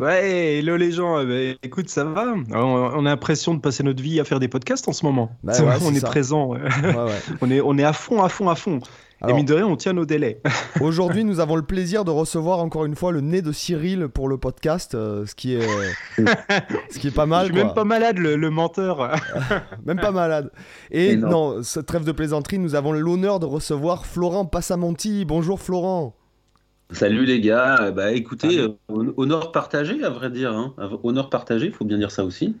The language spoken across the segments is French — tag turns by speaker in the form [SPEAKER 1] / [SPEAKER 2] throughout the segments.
[SPEAKER 1] Ouais, hello les gens. Bah, écoute, ça va on, a l'impression de passer notre vie à faire des podcasts en ce moment.
[SPEAKER 2] Bah ouais,
[SPEAKER 1] on est
[SPEAKER 2] ça.
[SPEAKER 1] présent. ouais.
[SPEAKER 2] Ouais, ouais.
[SPEAKER 1] on, est, on est à fond, à fond, à fond.
[SPEAKER 2] Alors-
[SPEAKER 1] Et mine de rien, on tient nos délais.
[SPEAKER 2] Aujourd'hui, nous avons le plaisir de recevoir encore une fois le nez de Cyril pour le podcast, euh, ce qui est, ce qui est pas
[SPEAKER 1] Je
[SPEAKER 2] mal.
[SPEAKER 1] suis
[SPEAKER 2] quoi.
[SPEAKER 1] même pas malade, le, le menteur.
[SPEAKER 2] Même pas malade. Et
[SPEAKER 3] Et
[SPEAKER 2] non,
[SPEAKER 3] non.
[SPEAKER 2] cette trêve de plaisanterie, nous avons l'honneur de recevoir Florent Passamonti. Bonjour Florent.
[SPEAKER 3] Salut les gars, Euh, bah écoutez,
[SPEAKER 2] Salut.
[SPEAKER 3] euh, hon- honneur partagé à vrai dire, hein. honneur partagé, il faut bien dire ça aussi.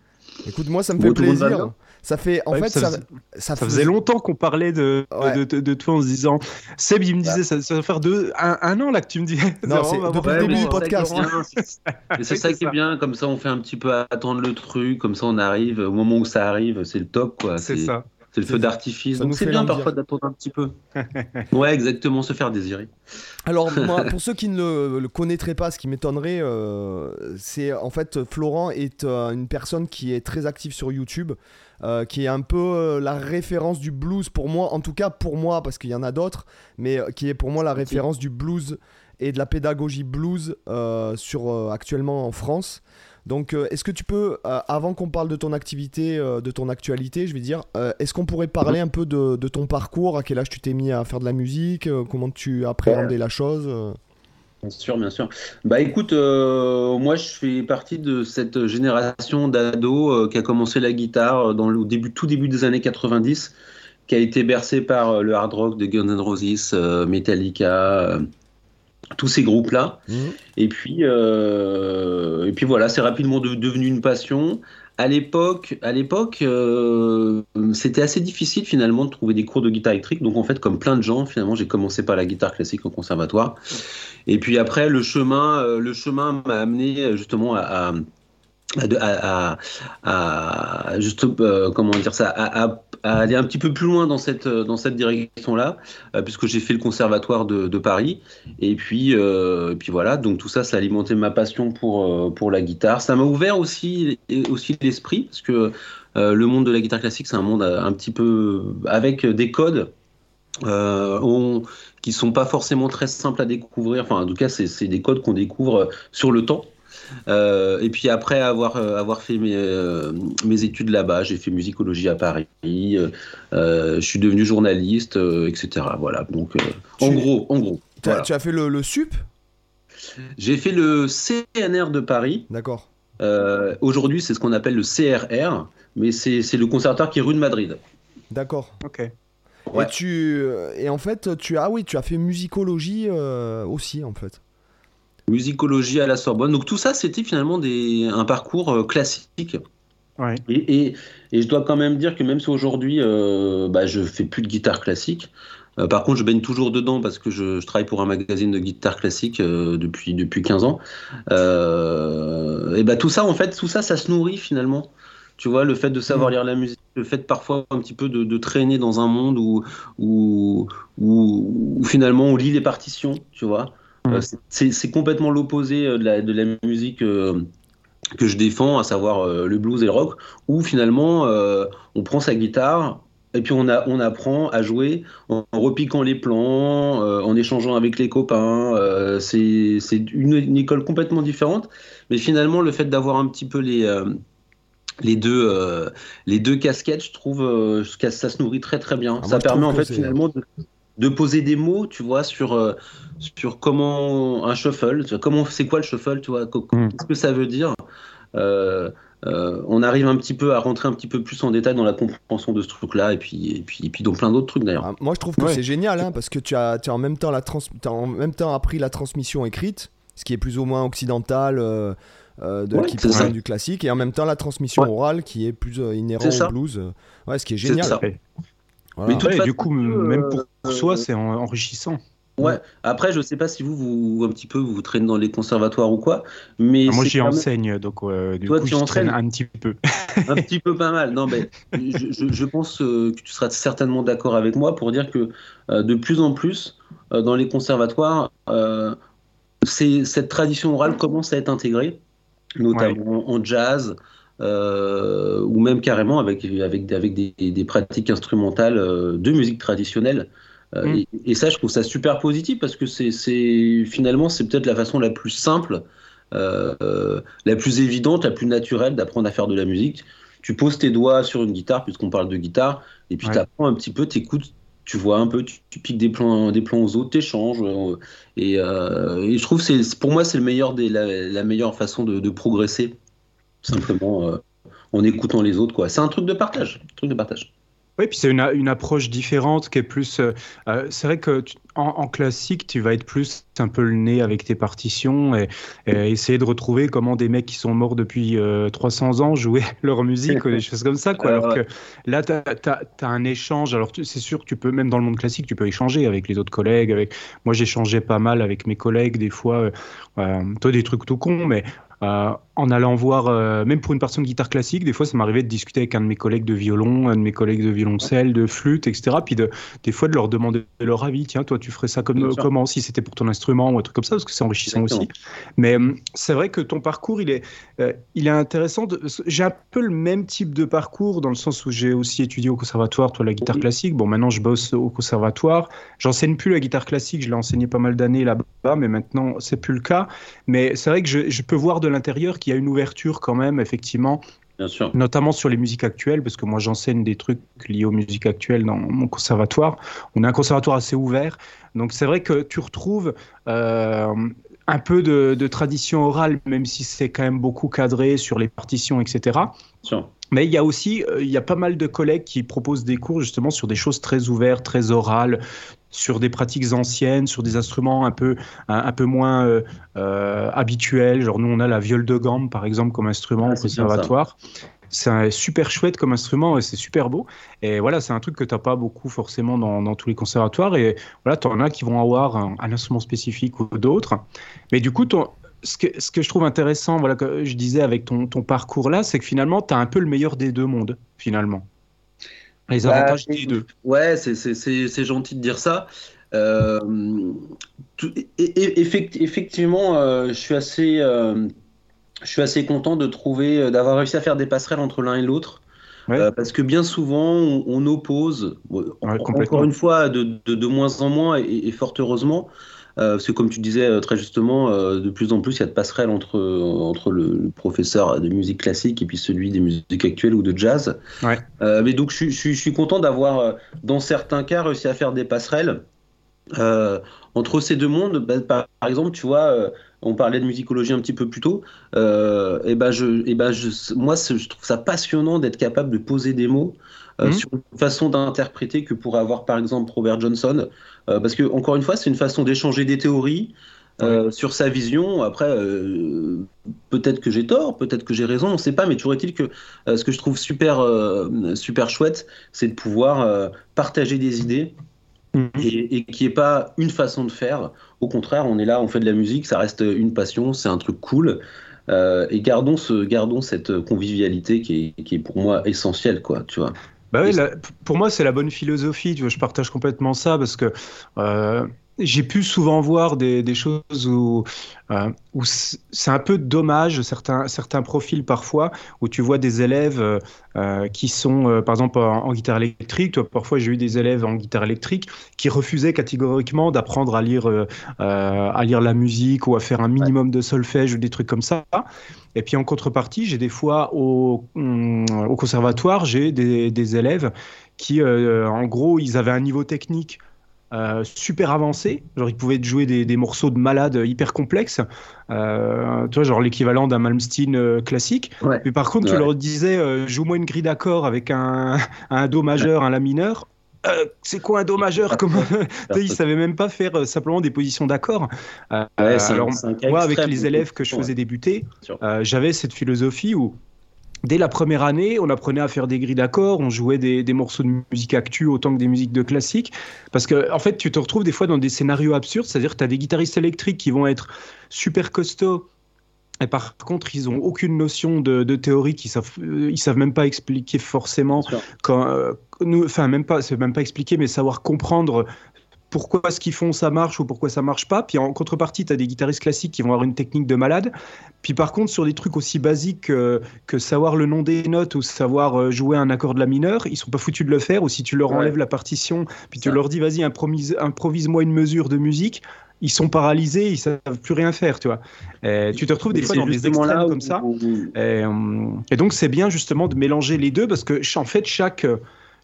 [SPEAKER 2] Écoute, moi, ça me
[SPEAKER 3] Bon,
[SPEAKER 2] fait plaisir. Ça fait, en
[SPEAKER 1] Ouais,
[SPEAKER 2] fait,
[SPEAKER 1] ça
[SPEAKER 2] ça,
[SPEAKER 1] faisait-
[SPEAKER 2] ça,
[SPEAKER 1] Ça faisait longtemps qu'on parlait de,
[SPEAKER 2] Ouais.
[SPEAKER 1] de, de- de toi en se disant Seb, il me disait, ça, ça va faire deux, un, un an là que tu me dis.
[SPEAKER 2] Non, c'est depuis le début du podcast.
[SPEAKER 3] c'est ça qui est bien, comme ça on fait un petit peu attendre le truc, comme ça on arrive, au moment où ça arrive, c'est le top quoi.
[SPEAKER 1] C'est ça.
[SPEAKER 3] C'est le feu d'artifice, donc c'est bien parfois d'attendre un petit peu. ouais, exactement, se faire désirer.
[SPEAKER 2] Alors, moi, pour ceux qui ne le, le connaîtraient pas, ce qui m'étonnerait, euh, c'est en fait, Florent est euh, une personne qui est très active sur YouTube, euh, qui est un peu la référence du blues pour moi, en tout cas pour moi, parce qu'il y en a d'autres, mais qui est pour moi la référence du blues et de la pédagogie blues sur, actuellement en France. Donc, euh, est-ce que tu peux, euh, avant qu'on parle de ton activité, euh, de ton actualité, je vais dire, est-ce qu'on pourrait parler un peu de, de ton parcours À quel âge tu t'es mis à faire de la musique Comment tu appréhendais la chose
[SPEAKER 3] Bien sûr, bien sûr. Bah écoute, euh, moi je fais partie de cette génération d'ados euh, qui a commencé la guitare dans le début, tout début des années 90, qui a été bercé par euh, le hard rock de Guns N' Roses, Metallica, tous ces groupes-là. Et puis, euh, et puis voilà, c'est rapidement de- devenu une passion. À l'époque, à l'époque, euh, c'était assez difficile finalement de trouver des cours de guitare électrique. Donc en fait, comme plein de gens, finalement, j'ai commencé par la guitare classique au conservatoire. Et puis après, le chemin, euh, le chemin m'a amené justement à, à, à, à- à- à- juste, euh, comment dire ça, à, à- à aller un petit peu plus loin dans cette, dans cette direction-là, euh, puisque j'ai fait le conservatoire de, Paris. Et puis, euh, puis voilà, donc tout ça, ça a alimenté ma passion pour, euh, pour la guitare. Ça m'a ouvert aussi, aussi l'esprit, parce que euh, le monde de la guitare classique, c'est un monde euh, un petit peu avec des codes. Euh, on- qui sont pas forcément très simples à découvrir. Enfin, en tout cas, c'est des codes qu'on découvre sur le temps. Euh, et puis après avoir, euh, avoir fait mes, euh, mes études là-bas, j'ai fait musicologie à Paris, euh, euh, je suis devenu journaliste, euh, etc. Voilà, donc euh, en gros, en gros. Voilà.
[SPEAKER 2] Tu as fait le, le sup?
[SPEAKER 3] J'ai fait le CNR de Paris.
[SPEAKER 2] D'accord.
[SPEAKER 3] Euh, Aujourd'hui, c'est ce qu'on appelle le CRR, mais c'est c'est le conservatoire qui est rue de Madrid.
[SPEAKER 2] D'accord.
[SPEAKER 1] Ok.
[SPEAKER 3] Ouais.
[SPEAKER 2] Et, tu, et en fait, tu as, ah oui, tu as fait musicologie euh, aussi, en fait.
[SPEAKER 3] Musicologie à la Sorbonne. Donc tout ça, c'était finalement des, un parcours euh, classique.
[SPEAKER 1] Ouais.
[SPEAKER 3] Et, et, et je dois quand même dire que même si aujourd'hui, euh, bah, je fais plus de guitare classique, euh, par contre, je baigne toujours dedans parce que je, je travaille pour un magazine de guitare classique euh, depuis, depuis 15 ans. Et bah, tout ça, en fait, tout ça, ça se nourrit finalement. Tu vois, le fait de savoir
[SPEAKER 2] Mm.
[SPEAKER 3] lire la musique, le fait parfois un petit peu de, de traîner dans un monde où, où, où, où finalement on lit les partitions, tu vois. Euh, c'est complètement l'opposé euh, de la, de la musique euh, que je défends, à savoir euh, le blues et le rock, où finalement euh, on prend sa guitare et puis on, a, on apprend à jouer en, en repiquant les plans, euh, en échangeant avec les copains. c'est une, une école complètement différente, mais finalement le fait d'avoir un petit peu les, les, deux, les deux casquettes, je trouve que ça se nourrit très très bien.
[SPEAKER 2] Ah,
[SPEAKER 3] ça permet en fait finalement de, de poser des mots, tu vois, sur, euh, sur comment un shuffle, tu vois, comment c'est quoi le shuffle, tu vois,
[SPEAKER 1] Mm.
[SPEAKER 3] qu'est-ce que ça veut dire. Euh, euh, on arrive un petit peu à rentrer un petit peu plus en détail dans la compréhension de ce truc-là, et puis, et puis, et puis dans plein d'autres trucs d'ailleurs.
[SPEAKER 2] Ah, moi, je trouve que
[SPEAKER 1] Ouais.
[SPEAKER 2] c'est génial, hein, parce que tu as, tu as en même temps la trans, t'as en même temps appris la transmission écrite, ce qui est plus ou moins occidental, euh, euh, de,
[SPEAKER 3] Ouais,
[SPEAKER 2] qui provient du classique, et en même temps la transmission
[SPEAKER 3] Ouais.
[SPEAKER 2] orale, qui est plus euh, inhérent
[SPEAKER 3] C'est ça.
[SPEAKER 2] au blues. euh. Ouais, ce qui est
[SPEAKER 3] C'est
[SPEAKER 2] génial.
[SPEAKER 3] ça.
[SPEAKER 2] Voilà.
[SPEAKER 3] Mais
[SPEAKER 1] Ouais, du coup, même
[SPEAKER 3] euh,
[SPEAKER 1] pour soi, c'est en- enrichissant.
[SPEAKER 3] Ouais. Après, je sais pas si vous, vous un petit peu, vous, traînez dans les conservatoires ou quoi, mais
[SPEAKER 1] ah, moi j'y enseigne, donc du Toi, coup, tu je traîne un petit peu.
[SPEAKER 3] un petit peu pas mal. Non, mais je, je, pense que tu seras certainement d'accord avec moi pour dire que de plus en plus dans les conservatoires, cette tradition orale commence à être intégrée, notamment en jazz. Ou même carrément avec, avec, avec des, des pratiques instrumentales de musique traditionnelle. Euh, mm. et, ça, je trouve ça super positif parce que c'est finalement, c'est peut-être la façon la plus simple, euh, la plus évidente, la plus naturelle d'apprendre à faire de la musique. Tu poses tes doigts sur une guitare, puisqu'on parle de guitare, et puis tu apprends un petit peu, tu écoutes, tu vois un peu, tu, piques des plans, des plans aux autres, tu échanges. Euh, et, je trouve que pour moi, c'est le meilleur des, la, meilleure façon de, de progresser, simplement en écoutant les autres. C'est un truc de partage. Un truc de partage.
[SPEAKER 1] Oui, puis c'est une, une, approche différente qui est plus. Euh, euh, c'est vrai que en, classique, tu vas être plus un peu le nez avec tes partitions et, essayer de retrouver comment des mecs qui sont morts depuis 300 euh, ans jouaient leur musique ou des choses comme ça. Quoi. Alors que là, tu as, un échange. Alors, c'est sûr que tu peux, même dans le monde classique, tu peux échanger avec les autres collègues. Avec... Moi, j'échangeais pas mal avec mes collègues, des fois. toi, des trucs tout cons, mais euh, en allant voir, euh, même pour une personne de guitare classique, des fois ça m'arrivait de discuter avec un de mes collègues de violon, un de mes collègues de violoncelle, de flûte, etc. Puis de, des fois de leur demander leur avis. Tiens, toi tu ferais ça comme, comment si c'était pour ton instrument ou un truc comme ça, parce que c'est enrichissant aussi. Mais euh, c'est vrai que ton parcours, il est, il est intéressant. J'ai un peu le même type de parcours dans le sens où j'ai aussi étudié au conservatoire, toi la guitare classique. Bon, maintenant je bosse au conservatoire. J'enseigne plus la guitare classique, je l'ai enseigné pas mal d'années là-bas, mais maintenant c'est plus le cas. Mais c'est vrai que je, je peux voir de l'intérieur qu'il y a une ouverture quand même, effectivement, Notamment sur les musiques actuelles, parce que moi j'enseigne des trucs liés aux musiques actuelles dans mon conservatoire. On a un conservatoire assez ouvert. Donc c'est vrai que tu retrouves euh, un peu de, tradition orale, même si c'est quand même beaucoup cadré sur les partitions, etc. Mais il y a aussi, euh, il y a pas mal de collègues qui proposent des cours justement sur des choses très ouvertes, très orales, sur des pratiques anciennes, sur des instruments un peu, un, peu moins euh, euh, habituels. Genre nous, on a la viole de gamme, par exemple, comme instrument ah, au conservatoire. C'est super chouette comme instrument et c'est super beau. Et voilà, c'est un truc que tu n'as pas beaucoup forcément dans, tous les conservatoires. Et voilà, tu en as qui vont avoir un, instrument spécifique ou d'autres. Mais du coup, ce, que, ce que je trouve intéressant, voilà, que je disais avec ton, ton parcours là, c'est que finalement, tu as un peu le meilleur des deux mondes, finalement. Les bah, avantages des deux.
[SPEAKER 3] Ouais, c'est gentil de dire ça. Euh, effectivement, euh, je suis assez, euh, je suis assez content de trouver, d'avoir réussi à faire des passerelles entre l'un et l'autre. parce que bien souvent, on, oppose, encore une fois, de, de, de, moins en moins, et fort heureusement, parce que comme tu disais euh, très justement, euh, de plus en plus il y a de passerelles entre, entre le, professeur de musique classique et puis celui des musiques actuelles ou de jazz. mais donc je, je, suis content d'avoir, dans certains cas, réussi à faire des passerelles. entre ces deux mondes, bah, par, exemple, tu vois, on parlait de musicologie un petit peu plus tôt, et ben je, et ben je, moi je trouve ça passionnant d'être capable de poser des mots mmh. sur une façon d'interpréter que pourrait avoir par exemple Robert Johnson, euh, parce que, encore une fois, c'est une façon d'échanger des théories. Euh, sur sa vision. Après, euh, peut-être que j'ai tort, peut-être que j'ai raison, on ne sait pas, mais toujours est-il que ce que je trouve super, super chouette, c'est de pouvoir partager des idées mhm. et, et qu'il n'y ait pas une façon de faire. Au contraire, on est là, on fait de la musique, ça reste une passion, c'est un truc cool. et gardons, ce, gardons cette convivialité qui est, qui est pour moi essentielle, quoi, tu vois.
[SPEAKER 1] Bah oui, pour moi, c'est la bonne philosophie. Tu vois, je partage complètement ça parce que euh, j'ai pu souvent voir des, choses où, euh, c'est un peu dommage, certains, certains profils parfois, où tu vois des élèves euh, qui sont, euh, par exemple, en, guitare électrique. Parfois, j'ai eu des élèves en guitare électrique qui refusaient catégoriquement d'apprendre à lire, à lire la musique ou à faire un minimum de solfège ou des trucs comme ça. Et puis en contrepartie, j'ai des fois au, au conservatoire, j'ai des, des, élèves qui, en gros, ils avaient un niveau technique euh, super avancé. Genre, ils pouvaient jouer des, des morceaux de malade hyper complexes. Euh, tu vois, genre l'équivalent d'un Malmsteen euh, classique. Mais par contre, tu leur disais, joue-moi une grille d'accord avec un, un Do majeur, un La mineur. c'est quoi un Do majeur? Comment? Ils savaient même pas faire simplement des positions d'accord. alors, moi, avec les élèves que je faisais débuter, j'avais cette philosophie où dès la première année, on apprenait à faire des grilles d'accords, on jouait des, morceaux de musique actu autant que des musiques de classique. Parce que, en fait, tu te retrouves des fois dans des scénarios absurdes, c'est-à-dire que tu as des guitaristes électriques qui vont être super costauds. Et par contre, ils n'ont aucune notion de, théorie, ils savent, euh, ils savent même pas expliquer forcément. Quand, euh, nous, enfin, même pas, c'est même pas expliquer, mais savoir comprendre pourquoi ce qu'ils font ça marche ou pourquoi ça marche pas. Puis en contrepartie, tu as des guitaristes classiques qui vont avoir une technique de malade. Puis par contre, sur des trucs aussi basiques que, savoir le nom des notes ou savoir euh, jouer un accord de la mineure, ils sont pas foutus de le faire. Ou si tu leur enlèves la partition, puis tu leur dis vas-y, improvise-moi une mesure de musique, ils sont paralysés, ils savent plus rien faire, tu vois. tu te retrouves des fois dans des extrêmes comme ça. Et, et donc c'est bien justement de mélanger les deux parce que en fait chaque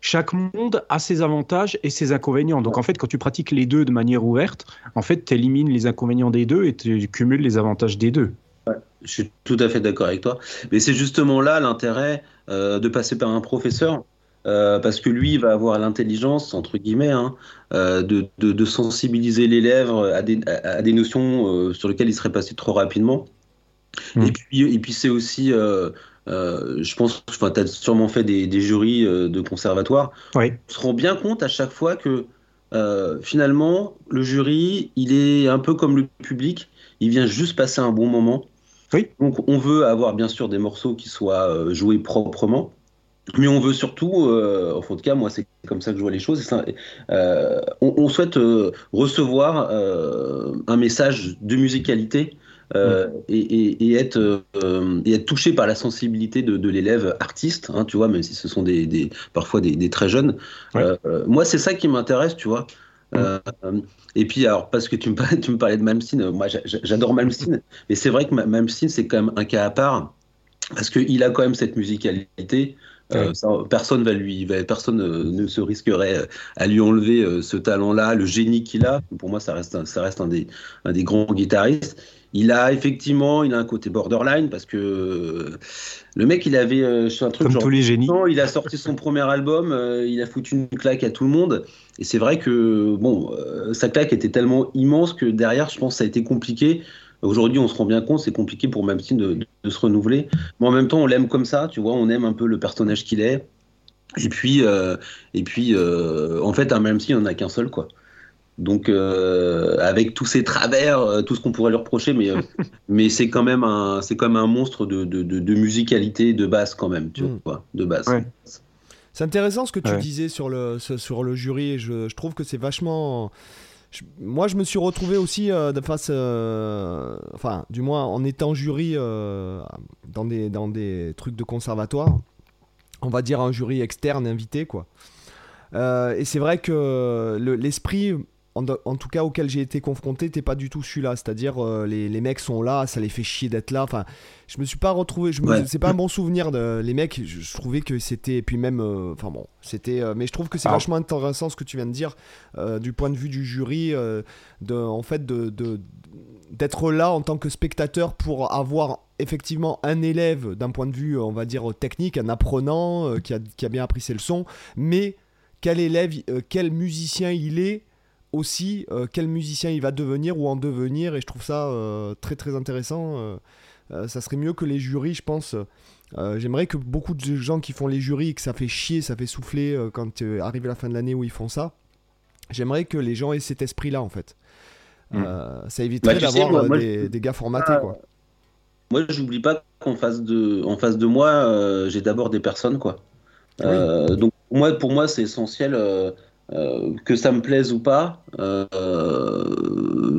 [SPEAKER 1] chaque monde a ses avantages et ses inconvénients. Donc en fait, quand tu pratiques les deux de manière ouverte, en fait, tu élimines les inconvénients des deux et tu cumules les avantages des deux.
[SPEAKER 3] je suis tout à fait d'accord avec toi. Mais c'est justement là l'intérêt euh, de passer par un professeur. Euh, parce que lui, il va avoir l'intelligence, entre guillemets, hein, euh, de, sensibiliser l'élève à des, notions sur lesquelles il serait passé trop rapidement. Mmh. Et puis, et puis c'est aussi euh, je pense, enfin, tu as sûrement fait des, jurys euh, de conservatoire.
[SPEAKER 1] Oui.
[SPEAKER 3] Tu te rends bien compte à chaque fois que euh, finalement, le jury, il est un peu comme le public, il vient juste passer un bon moment.
[SPEAKER 1] Oui.
[SPEAKER 3] Donc, on veut avoir bien sûr des morceaux qui soient joués proprement. Mais on veut surtout, en tout cas, moi c'est comme ça que je vois les choses, on, souhaite recevoir un message de musicalité euh, et, être, euh, et, être, touché par la sensibilité de, l'élève artiste, hein, tu vois, même si ce sont des, parfois des, très jeunes. Euh, moi, c'est ça qui m'intéresse, tu vois. et puis, alors, parce que tu me parlais, tu me parlais de Malmsteen, moi j'adore Malmsteen, mais c'est vrai que Malmsteen, c'est quand même un cas à part, parce qu'il a quand même cette musicalité. personne va lui, personne ne se risquerait à lui enlever ce talent-là, le génie qu'il a. Pour moi, ça reste, ça reste un, des, un des grands guitaristes. Il a effectivement, il a un côté borderline parce que le mec, il avait euh, un truc
[SPEAKER 1] Comme tous les génies.
[SPEAKER 3] Il a sorti son premier album, euh, il a foutu une claque à tout le monde. Et c'est vrai que bon, euh, sa claque était tellement immense que derrière, je pense, ça a été compliqué. Aujourd'hui, on se rend bien compte, c'est compliqué pour Malmsteen de, de, se renouveler. Mais en même temps, on l'aime comme ça, tu vois, on aime un peu le personnage qu'il est. Et puis, et puis en fait, un Malmsteen, il n'y en a qu'un seul, quoi. Donc, euh, avec tous ces travers, euh, tout ce qu'on pourrait lui reprocher, mais, euh, mais c'est quand même un, c'est comme un monstre de, de, de, musicalité de base quand même, tu mm. vois, de base.
[SPEAKER 2] C'est intéressant ce que tu disais sur le, sur le jury. Et je, je trouve que c'est vachement. moi, je me suis retrouvé aussi de face, enfin, du moins en étant jury dans des dans des trucs de conservatoire. On va dire un jury externe invité, quoi. et c'est vrai que l'esprit en, tout cas auquel j'ai été confronté, t'es pas du tout celui-là. C'est-à-dire, euh, les, les, mecs sont là, ça les fait chier d'être là. Enfin, je me suis pas retrouvé. Je C'est pas un bon souvenir de les mecs. Je, trouvais que c'était. Puis même. Euh, enfin bon, c'était. Euh, mais je trouve que c'est vachement intéressant ce que tu viens de dire du point de vue du jury. de, en fait, de, d'être là en tant que spectateur pour avoir effectivement un élève d'un point de vue, on va dire, technique, un apprenant qui, a, qui a bien appris ses leçons, mais quel élève, quel musicien il est aussi euh, quel musicien il va devenir ou en devenir et je trouve ça euh, très très intéressant euh, ça serait mieux que les jurys je pense. J'aimerais que beaucoup de gens qui font les jurys que ça fait chier ça fait souffler quand arrive la fin de l'année où ils font ça j'aimerais que les gens aient cet esprit là en fait. Hmm. ça éviterait bah, d'avoir des, gars formatés quoi.
[SPEAKER 3] Moi j'oublie pas qu'en face de en face de moi j'ai d'abord des personnes quoi. Donc moi pour moi c'est essentiel euh, que ça me plaise ou pas, euh,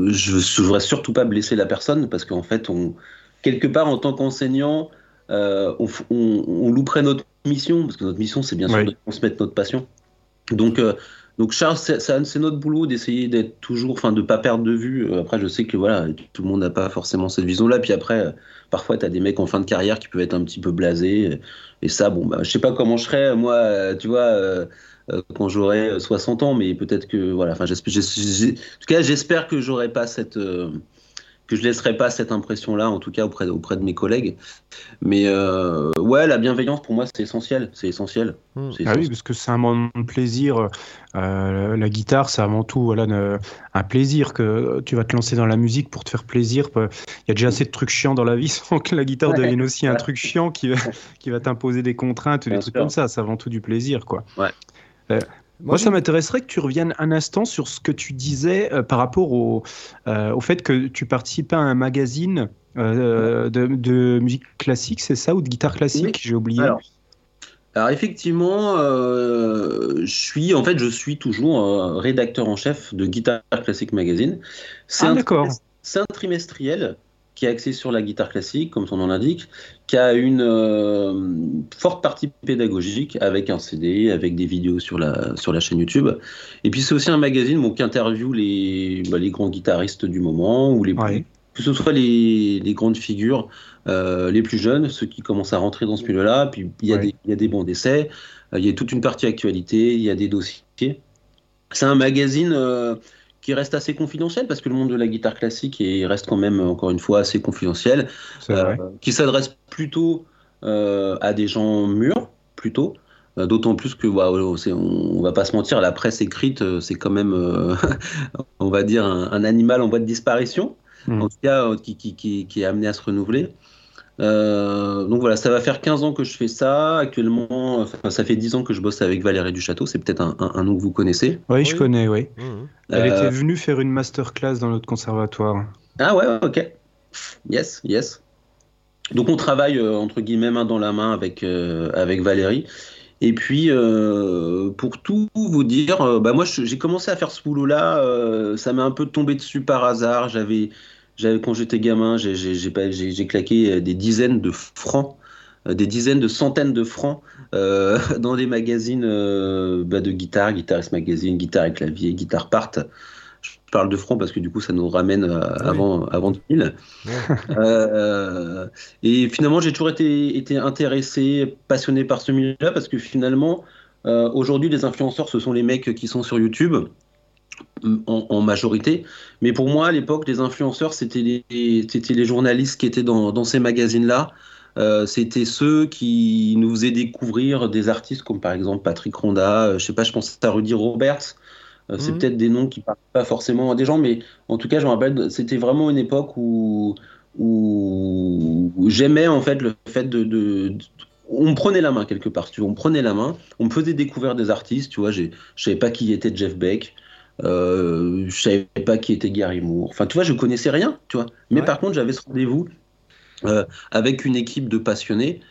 [SPEAKER 3] je ne voudrais surtout pas blesser la personne parce qu'en fait, on, quelque part, en tant qu'enseignant, euh, on, louperait notre mission parce que notre mission, c'est bien sûr de transmettre notre passion. Donc, donc Charles, c'est notre boulot d'essayer d'être toujours, enfin, de pas perdre de vue. Après, je sais que voilà, tout le monde n'a pas forcément cette vision-là. Puis après, parfois, tu as des mecs en fin de carrière qui peuvent être un petit peu blasés. Et ça, bon, bah, je sais pas comment je serais, moi, tu vois quand j'aurai 60 ans, mais peut-être que voilà. Enfin, en tout cas, j'espère que j'aurai pas cette euh, que je laisserai pas cette impression-là, en tout cas auprès, auprès de mes collègues. Mais euh, ouais, la bienveillance pour moi c'est essentiel, c'est essentiel.
[SPEAKER 1] Hmm. Ah oui, parce que c'est un moment de plaisir. Euh, la guitare, c'est avant tout voilà un plaisir que tu vas te lancer dans la musique pour te faire plaisir. Il y a déjà assez de trucs chiants dans la vie sans que la guitare devienne aussi un truc chiant qui va, qui va t'imposer des contraintes ou des trucs comme ça. C'est avant tout du plaisir, quoi.
[SPEAKER 3] Ouais.
[SPEAKER 1] Euh, moi, ça m'intéresserait que tu reviennes un instant sur ce que tu disais euh, par rapport au, euh, au fait que tu participais à un magazine de, musique classique, c'est ça, ou de guitare classique J'ai oublié.
[SPEAKER 3] Alors, effectivement, je suis en fait je suis toujours rédacteur en chef de Guitare Classique Magazine.
[SPEAKER 1] C'est ah, d'accord.
[SPEAKER 3] C'est un trimestriel qui est axé sur la guitare classique, comme son nom l'indique, qui a une euh, forte partie pédagogique avec un CD, avec des vidéos sur la, sur la chaîne YouTube. Et puis c'est aussi un magazine bon, qui interviewe les, bah, les grands guitaristes du moment, ou les que ce soit les, les grandes figures, euh, les plus jeunes, ceux qui commencent à rentrer dans ce milieu-là. Puis il y, a des, il y a des bons d'essai, euh, il y a toute une partie actualité, il y a des dossiers. C'est un magazine qui reste assez confidentiel parce que le monde de la guitare classique reste quand même, encore une fois, assez confidentiel,
[SPEAKER 1] euh,
[SPEAKER 3] qui s'adresse plutôt euh, à des gens mûrs, plutôt. Euh, d'autant plus que, bah, on, va pas se mentir, la presse écrite, c'est quand même, on va dire, un, animal en voie de disparition, hmm. en tout cas, qui, qui, qui, est amené à se renouveler. Euh, donc voilà, ça va faire 15 ans que je fais ça. Actuellement, ça fait 10 ans que je bosse avec Valérie Duchâteau. C'est peut-être un, nom que vous connaissez.
[SPEAKER 1] Oui, je connais, oui. Mmh, mmh. Elle était euh, venue faire une masterclass dans notre conservatoire.
[SPEAKER 3] Ah ouais, ok. Yes, yes. Donc on travaille euh, entre guillemets main dans la main avec, avec Valérie. Et puis, pour tout vous dire, bah moi j'ai commencé à faire ce boulot-là, ça m'est un peu tombé dessus par hasard. J'avais quand j'étais gamin, j'ai claqué euh, des dizaines de francs, euh, des dizaines de centaines de francs euh, dans des magazines bah, de guitare, Guitarist Magazine, Guitare et Clavier, Guitare Part. Je parle de francs parce que du coup, ça nous ramène avant, avant 2000. et finalement, j'ai toujours été, été, intéressé, passionné par ce milieu-là parce que finalement, aujourd'hui, les influenceurs, ce sont les mecs qui sont sur YouTube en, majorité. Mais pour moi, à l'époque, les influenceurs, c'était les, les journalistes qui étaient dans, ces magazines-là. Euh, c'était ceux qui nous faisaient découvrir des artistes comme par exemple Patrick Ronda, euh, je sais pas, je pense à Rudy Roberts. Euh, c'est mhm. peut-être des noms qui parlent pas forcément à des gens, mais en tout cas, je me rappelle, c'était vraiment une époque où, où, j'aimais en fait le fait de, de, on prenait la main quelque part, tu vois, on prenait la main, on me faisait découvrir des artistes, tu vois, je savais pas qui était Jeff Beck, euh, je savais pas qui était Gary Moore. Enfin, tu vois, je connaissais rien, tu vois. Mais par contre, j'avais ce rendez-vous euh, avec une équipe de passionnés.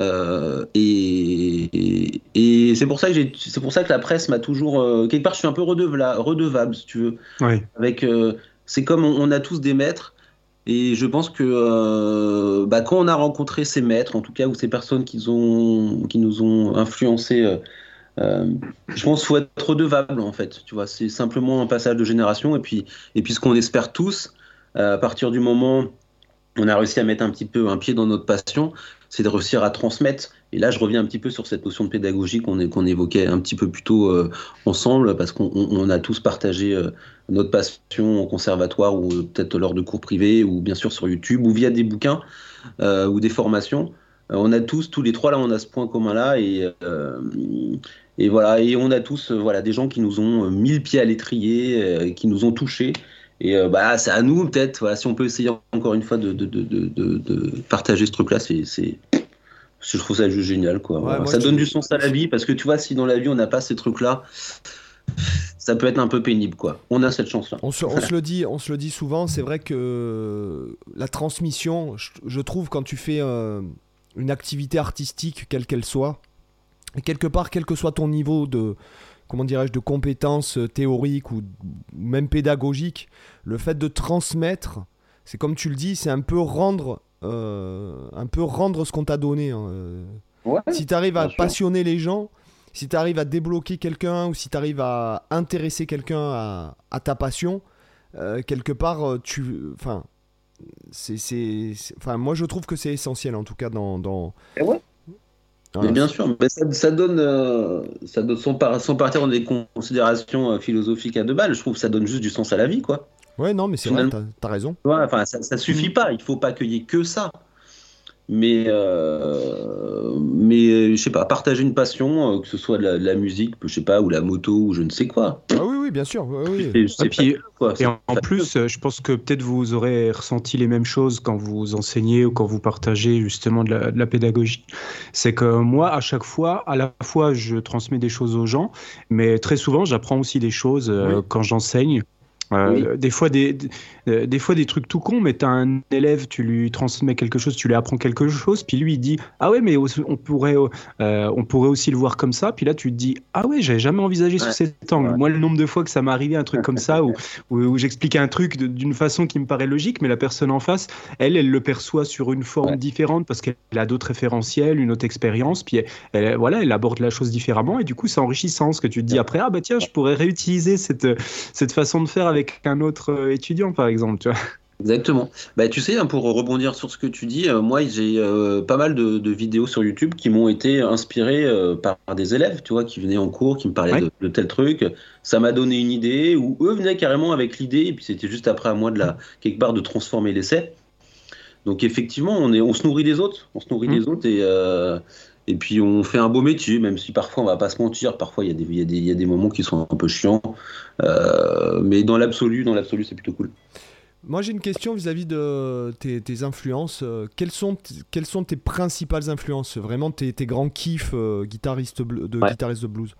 [SPEAKER 3] Euh, et, et, c'est pour ça que j'ai, c'est pour ça que la presse m'a toujours euh, quelque part, je suis un peu redevable, redevable si tu veux. Avec, c'est comme on, a tous des maîtres. Et je pense que bah, quand on a rencontré ces maîtres, en tout cas, ou ces personnes qui, ont, qui nous ont influencés euh, je pense qu'il faut être redevable en fait. Tu vois, c'est simplement un passage de génération et puis et puis ce qu'on espère tous, euh, à partir du moment où on a réussi à mettre un petit peu un pied dans notre passion, c'est de réussir à transmettre. Et là, je reviens un petit peu sur cette notion de pédagogie qu'on évoquait un petit peu plus tôt euh, ensemble, parce qu'on a tous partagé notre passion au conservatoire ou peut-être lors de cours privés ou bien sûr sur YouTube ou via des bouquins ou des formations. On a tous, tous les trois là, on a ce point commun là et et voilà, et on a tous euh, voilà, des gens qui nous ont euh, mis le pied à l'étrier, euh, qui nous ont touchés. Et bah, c'est à nous, peut-être, voilà, si on peut essayer encore une fois de, de, de, de partager ce truc-là, c'est, je trouve ça juste génial. Quoi. ça donne du sens à la vie, parce que tu vois, si dans la vie on n'a pas ces trucs-là, ça peut être un peu pénible. Quoi. On a cette chance-là.
[SPEAKER 2] On se, on se, le dit, on se le dit souvent, c'est vrai que la transmission, je, trouve, quand tu fais une activité artistique, quelle qu'elle soit, et quelque part, quel que soit ton niveau de, comment dirais-je, de compétences euh, théoriques ou même pédagogiques, le fait de transmettre, c'est comme tu le dis, c'est un peu rendre, euh, un peu rendre ce qu'on t'a donné. Hein, euh. si tu arrives à passionner les gens, si tu arrives à débloquer quelqu'un ou si tu arrives à intéresser quelqu'un à, ta passion, quelque part, tu, enfin, c'est, enfin, moi je trouve que c'est essentiel en tout cas dans, dans,
[SPEAKER 3] mais bien sûr, mais ça, donne, euh, ça donne sans, partir dans des considérations euh, philosophiques à deux balles, je trouve que ça donne juste du sens à la vie, quoi.
[SPEAKER 2] Ouais, non, mais c'est vrai, t'as as raison.
[SPEAKER 3] Ouais, enfin, ça, ça suffit mm. pas. Il faut pas qu'il y ait que ça mais euh, mais je sais pas partager une passion euh, que ce soit de la, musique je sais pas ou la moto ou je ne sais quoi.
[SPEAKER 2] Ah oui oui bien sûr oui,
[SPEAKER 1] Et, puis, et en, plus je pense que peut-être vous aurez ressenti les mêmes choses quand vous enseignez ou quand vous partagez justement de la, pédagogie. C'est que moi à chaque fois à la fois je transmets des choses aux gens mais très souvent j'apprends aussi des choses euh, quand j'enseigne euh, des, fois des, euh, des fois des trucs tout cons, mais tu as un élève, tu lui transmets quelque chose, tu lui apprends quelque chose, puis lui il dit Ah ouais, mais on pourrait, euh, on pourrait aussi le voir comme ça. Puis là tu te dis Ah ouais, j'avais jamais envisagé sous cet angle. Moi, le nombre de fois que ça m'est arrivé un truc comme ça, où, où, j'explique un truc d'une façon qui me paraît logique, mais la personne en face, elle, elle le perçoit sur une forme différente parce qu'elle a d'autres référentiels, une autre expérience, puis elle, voilà, elle aborde la chose différemment, et du coup c'est enrichissant ce que tu te dis après Ah bah tiens, je pourrais réutiliser cette, cette façon de faire avec qu'un autre euh, étudiant, par exemple. Tu vois
[SPEAKER 3] Exactement. Bah, tu sais, hein, pour rebondir sur ce que tu dis, euh, moi j'ai euh, pas mal de, vidéos sur YouTube qui m'ont été inspirées par des élèves, tu vois, qui venaient en cours, qui me parlaient de, tel truc. Ça m'a donné une idée, ou eux venaient carrément avec l'idée, et puis c'était juste après à moi de la quelque part de transformer l'essai. Donc effectivement, on, est, on se nourrit des autres, on se nourrit des mmh. autres et et puis on fait un beau métier, même si parfois on va pas se mentir, parfois il y, a des, il, y a des, moments qui sont un peu chiants. Euh, mais dans l'absolu, dans l'absolu, c'est plutôt cool.
[SPEAKER 2] Moi j'ai une question vis-à-vis de tes, influences. Euh, quelles, sont quelles sont tes principales influences? Vraiment tes, grands kiffs euh, guitariste de guitariste de blues?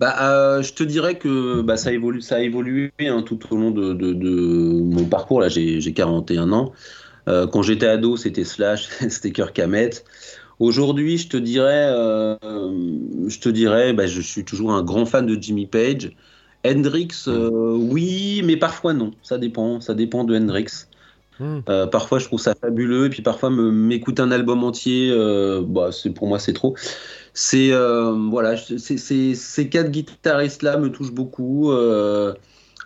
[SPEAKER 3] Bah, je te dirais que bah, ça, évolue, ça a évolué hein, tout au long de, de, mon parcours. Là, j'ai 41 ans. quand j'étais ado, c'était Slash, c'était Kirk Hammett. Aujourd'hui, je te dirais, euh, je te dirais, bah, je suis toujours un grand fan de Jimmy Page. Hendrix, euh, oui, mais parfois non. Ça dépend, ça dépend de Hendrix. Hmm. Euh, parfois, je trouve ça fabuleux, et puis parfois, m'écouter un album entier, bah, c'est pour moi, c'est trop. C'est voilà, ces quatre guitaristes-là me touchent beaucoup.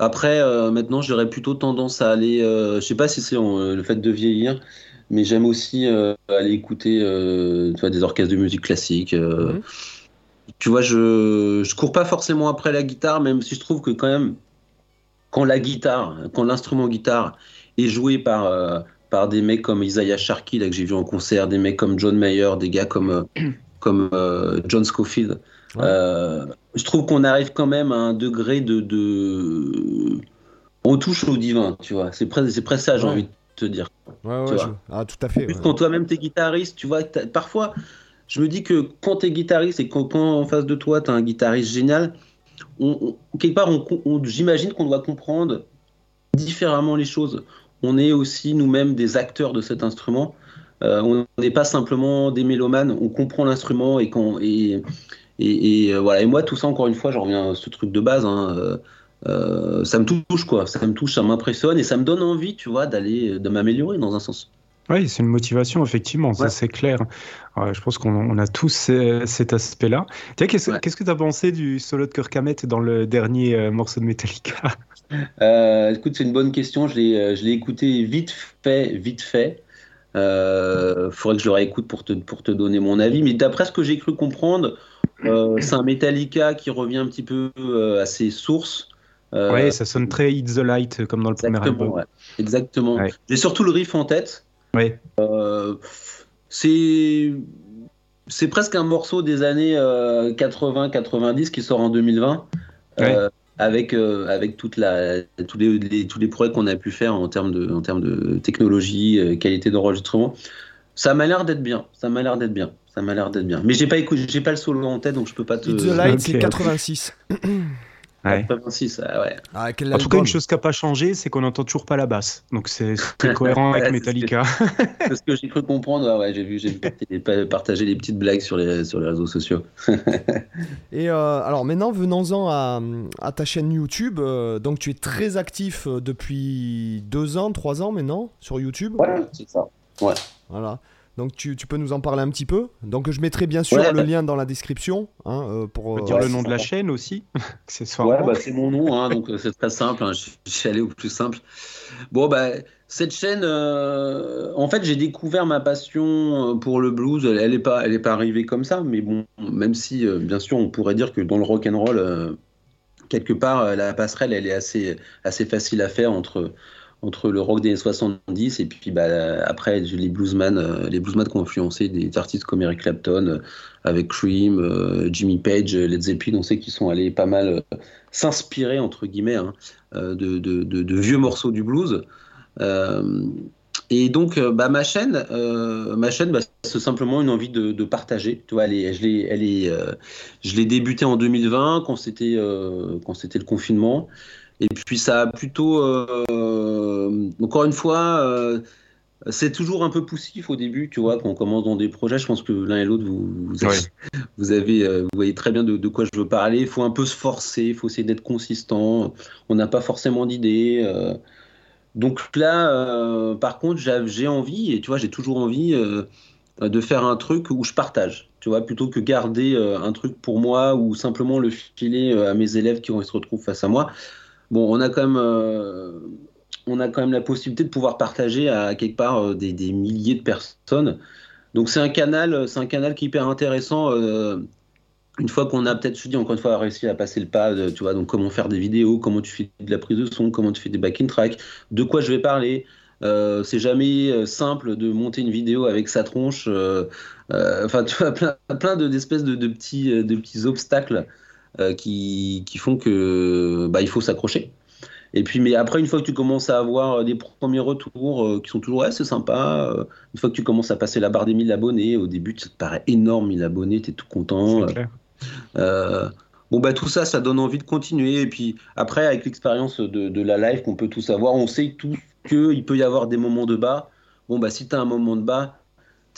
[SPEAKER 3] après, maintenant, j'aurais plutôt tendance à aller, je sais pas si c'est le fait de vieillir, mais j'aime aussi euh, aller écouter euh, des orchestres de musique classique. Euh. Mhm. Tu vois, je je cours pas forcément après la guitare, même si je trouve que quand même, quand la guitare, quand l'instrument guitare est joué par par des mecs comme Isaiah Sharkey là que j'ai vu en concert, des mecs comme John Mayer, des gars comme comme John Scofield. je trouve qu'on arrive quand même à un degré de, de... on touche au divin, tu vois. C'est presque c'est presque ça, j'ai envie de te dire.
[SPEAKER 2] Ouais, ouais, Ah, tout à fait.
[SPEAKER 3] quand toi-même t'es guitariste, tu vois, parfois, je me dis que quand t'es guitariste et quand, en face de toi t'as un guitariste génial, on, quelque part, on, j'imagine qu'on doit comprendre différemment les choses. On est aussi nous-mêmes des acteurs de cet instrument. Euh, on n'est pas simplement des mélomanes. On comprend l'instrument et, quand, et, et, euh, voilà. Et moi, tout ça, encore une fois, je reviens à ce truc de base. Hein, euh, euh, ça me touche quoi, ça me touche, ça m'impressionne et ça me donne envie, tu vois, d'aller, de m'améliorer dans un sens.
[SPEAKER 1] Oui, c'est une motivation, effectivement, ça c'est clair. je pense qu'on a tous cet aspect-là. Qu'est-ce que tu as pensé du solo de Kirk Hammett dans le dernier euh, morceau de Metallica?
[SPEAKER 3] Euh, Écoute, c'est une bonne question. Je l'ai écouté vite fait, vite fait. Il faudrait que je le réécoute pour te, pour te donner mon avis. Mais d'après ce que j'ai cru comprendre, c'est un Metallica qui revient un petit peu à ses sources.
[SPEAKER 1] Euh, ouais, ça sonne très It's the Light comme dans le premier album.
[SPEAKER 3] Exactement. J'ai surtout le riff en tête.
[SPEAKER 1] Ouais.
[SPEAKER 3] Euh, c'est c'est presque un morceau des années 80-90 euh, qui sort en 2020. avec, avec toute la, tous, les, tous les progrès qu'on a pu faire en termes de, en termes de technologie, qualité d'enregistrement. Ça m'a l'air d'être bien. Ça m'a l'air d'être bien. Ça m'a l'air d'être bien. Mais j'ai pas écouté, j'ai pas le solo en tête, donc je peux pas te.
[SPEAKER 2] It's the Light, c'est 86.
[SPEAKER 3] Ouais. ouais.
[SPEAKER 1] Ah, en tout cas, une chose qui n'a pas changé, c'est qu'on n'entend toujours pas la basse. Donc c'est cohérent avec Metallica.
[SPEAKER 3] C'est ce que j'ai cru comprendre. ouais, j'ai vu, j'ai partagé des petites blagues sur les, sur les réseaux sociaux.
[SPEAKER 2] Et euh, alors maintenant, venons-en à, à, ta chaîne YouTube. Euh, donc tu es très actif euh, depuis deux ans, trois ans maintenant sur YouTube.
[SPEAKER 3] Ouais, c'est ça. Ouais.
[SPEAKER 2] Voilà. Donc tu, tu, peux nous en parler un petit peu. Donc je mettrai bien sûr le bah- lien dans la description. Hein,
[SPEAKER 1] euh, pour dire le nom de la chaîne aussi.
[SPEAKER 3] c'est ouais, bah, c'est mon nom, hein, donc euh, c'est très simple. Hein, je suis allé au plus simple. Bon, bah, cette chaîne, euh, en fait, j'ai découvert ma passion pour le blues. Elle n'est pas, elle est pas arrivée comme ça, mais bon, même si, bien sûr, on pourrait dire que dans le rock and roll, quelque part, la passerelle, elle est assez, assez facile à faire entre, entre le rock des années 70 et puis bah, après les bluesman, les bluesman qui ont influencé des artistes comme Eric Clapton, avec Cream, Jimmy Page, Led Zeppelin, on sait qu'ils sont allés pas mal s'inspirer, entre guillemets, hein, de, vieux morceaux du blues. Et donc, euh, bah, ma chaîne, euh, ma chaîne, bah, c'est simplement une envie de, partager. Tu vois, elle est, je l'ai, elle est, euh, je l'ai débuté en 2020 quand c'était, quand c'était le confinement. Et puis ça a plutôt, encore une fois, c'est toujours un peu poussif au début, tu vois, quand on commence dans des projets. Je pense que l'un et l'autre, vous, vous, avez, vous, voyez très bien de, de, quoi je veux parler. Il faut un peu se forcer, il faut essayer d'être consistant. On n'a pas forcément d'idées. Donc là, euh, par contre, j'ai envie, et tu vois, j'ai toujours envie euh, de faire un truc où je partage, tu vois, plutôt que garder euh, un truc pour moi ou simplement le filer à mes élèves qui se retrouvent face à moi. Bon, on a quand même, on a quand même la possibilité de pouvoir partager à quelque part des, des milliers de personnes. Donc c'est un canal, c'est un canal qui est hyper intéressant une fois qu'on a peut-être, je dis encore une fois, réussi à passer le pas, tu vois, donc comment faire des vidéos, comment tu fais de la prise de son, comment tu fais des backing tracks, de quoi je vais parler. Euh, c'est jamais euh, simple de monter une vidéo avec sa tronche. Euh, enfin, tu vois, plein, plein d'espèces de, de, petits, de petits obstacles qui, qui, font que bah, il faut s'accrocher. Et puis, mais après, une fois que tu commences à avoir des premiers retours qui sont toujours, ouais, c'est sympa. une fois que tu commences à passer la barre des 1000 abonnés, au début, ça te paraît énorme, 1000 abonnés, tu es tout content. Euh, bon, bah, tout ça, ça donne envie de continuer. Et puis après, avec l'expérience de, la live qu'on peut tous avoir, on sait tout qu'il peut y avoir des moments de bas. Bon, bah, si tu as un moment de bas,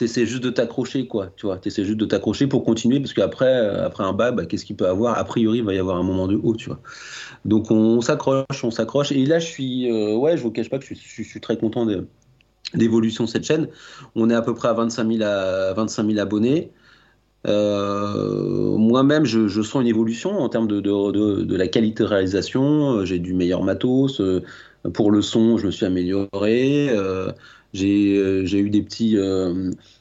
[SPEAKER 3] tu essaies juste de t'accrocher, quoi. Tu vois, tu essaies juste de t'accrocher pour continuer, parce qu'après, euh, après un bas, bah, qu'est-ce qu'il peut avoir? A priori, il va y avoir un moment de haut, tu vois. Donc on, s'accroche, on s'accroche. Et là, je suis, euh, ouais, je vous cache pas que je, suis très content de l'évolution de cette chaîne. On est à peu près à 25 000, à, 25 000 abonnés. Euh, moi-même, je, sens une évolution en termes de, de, la qualité de réalisation. J'ai du meilleur matos. Pour le son, je me suis amélioré. J'ai eu des petits.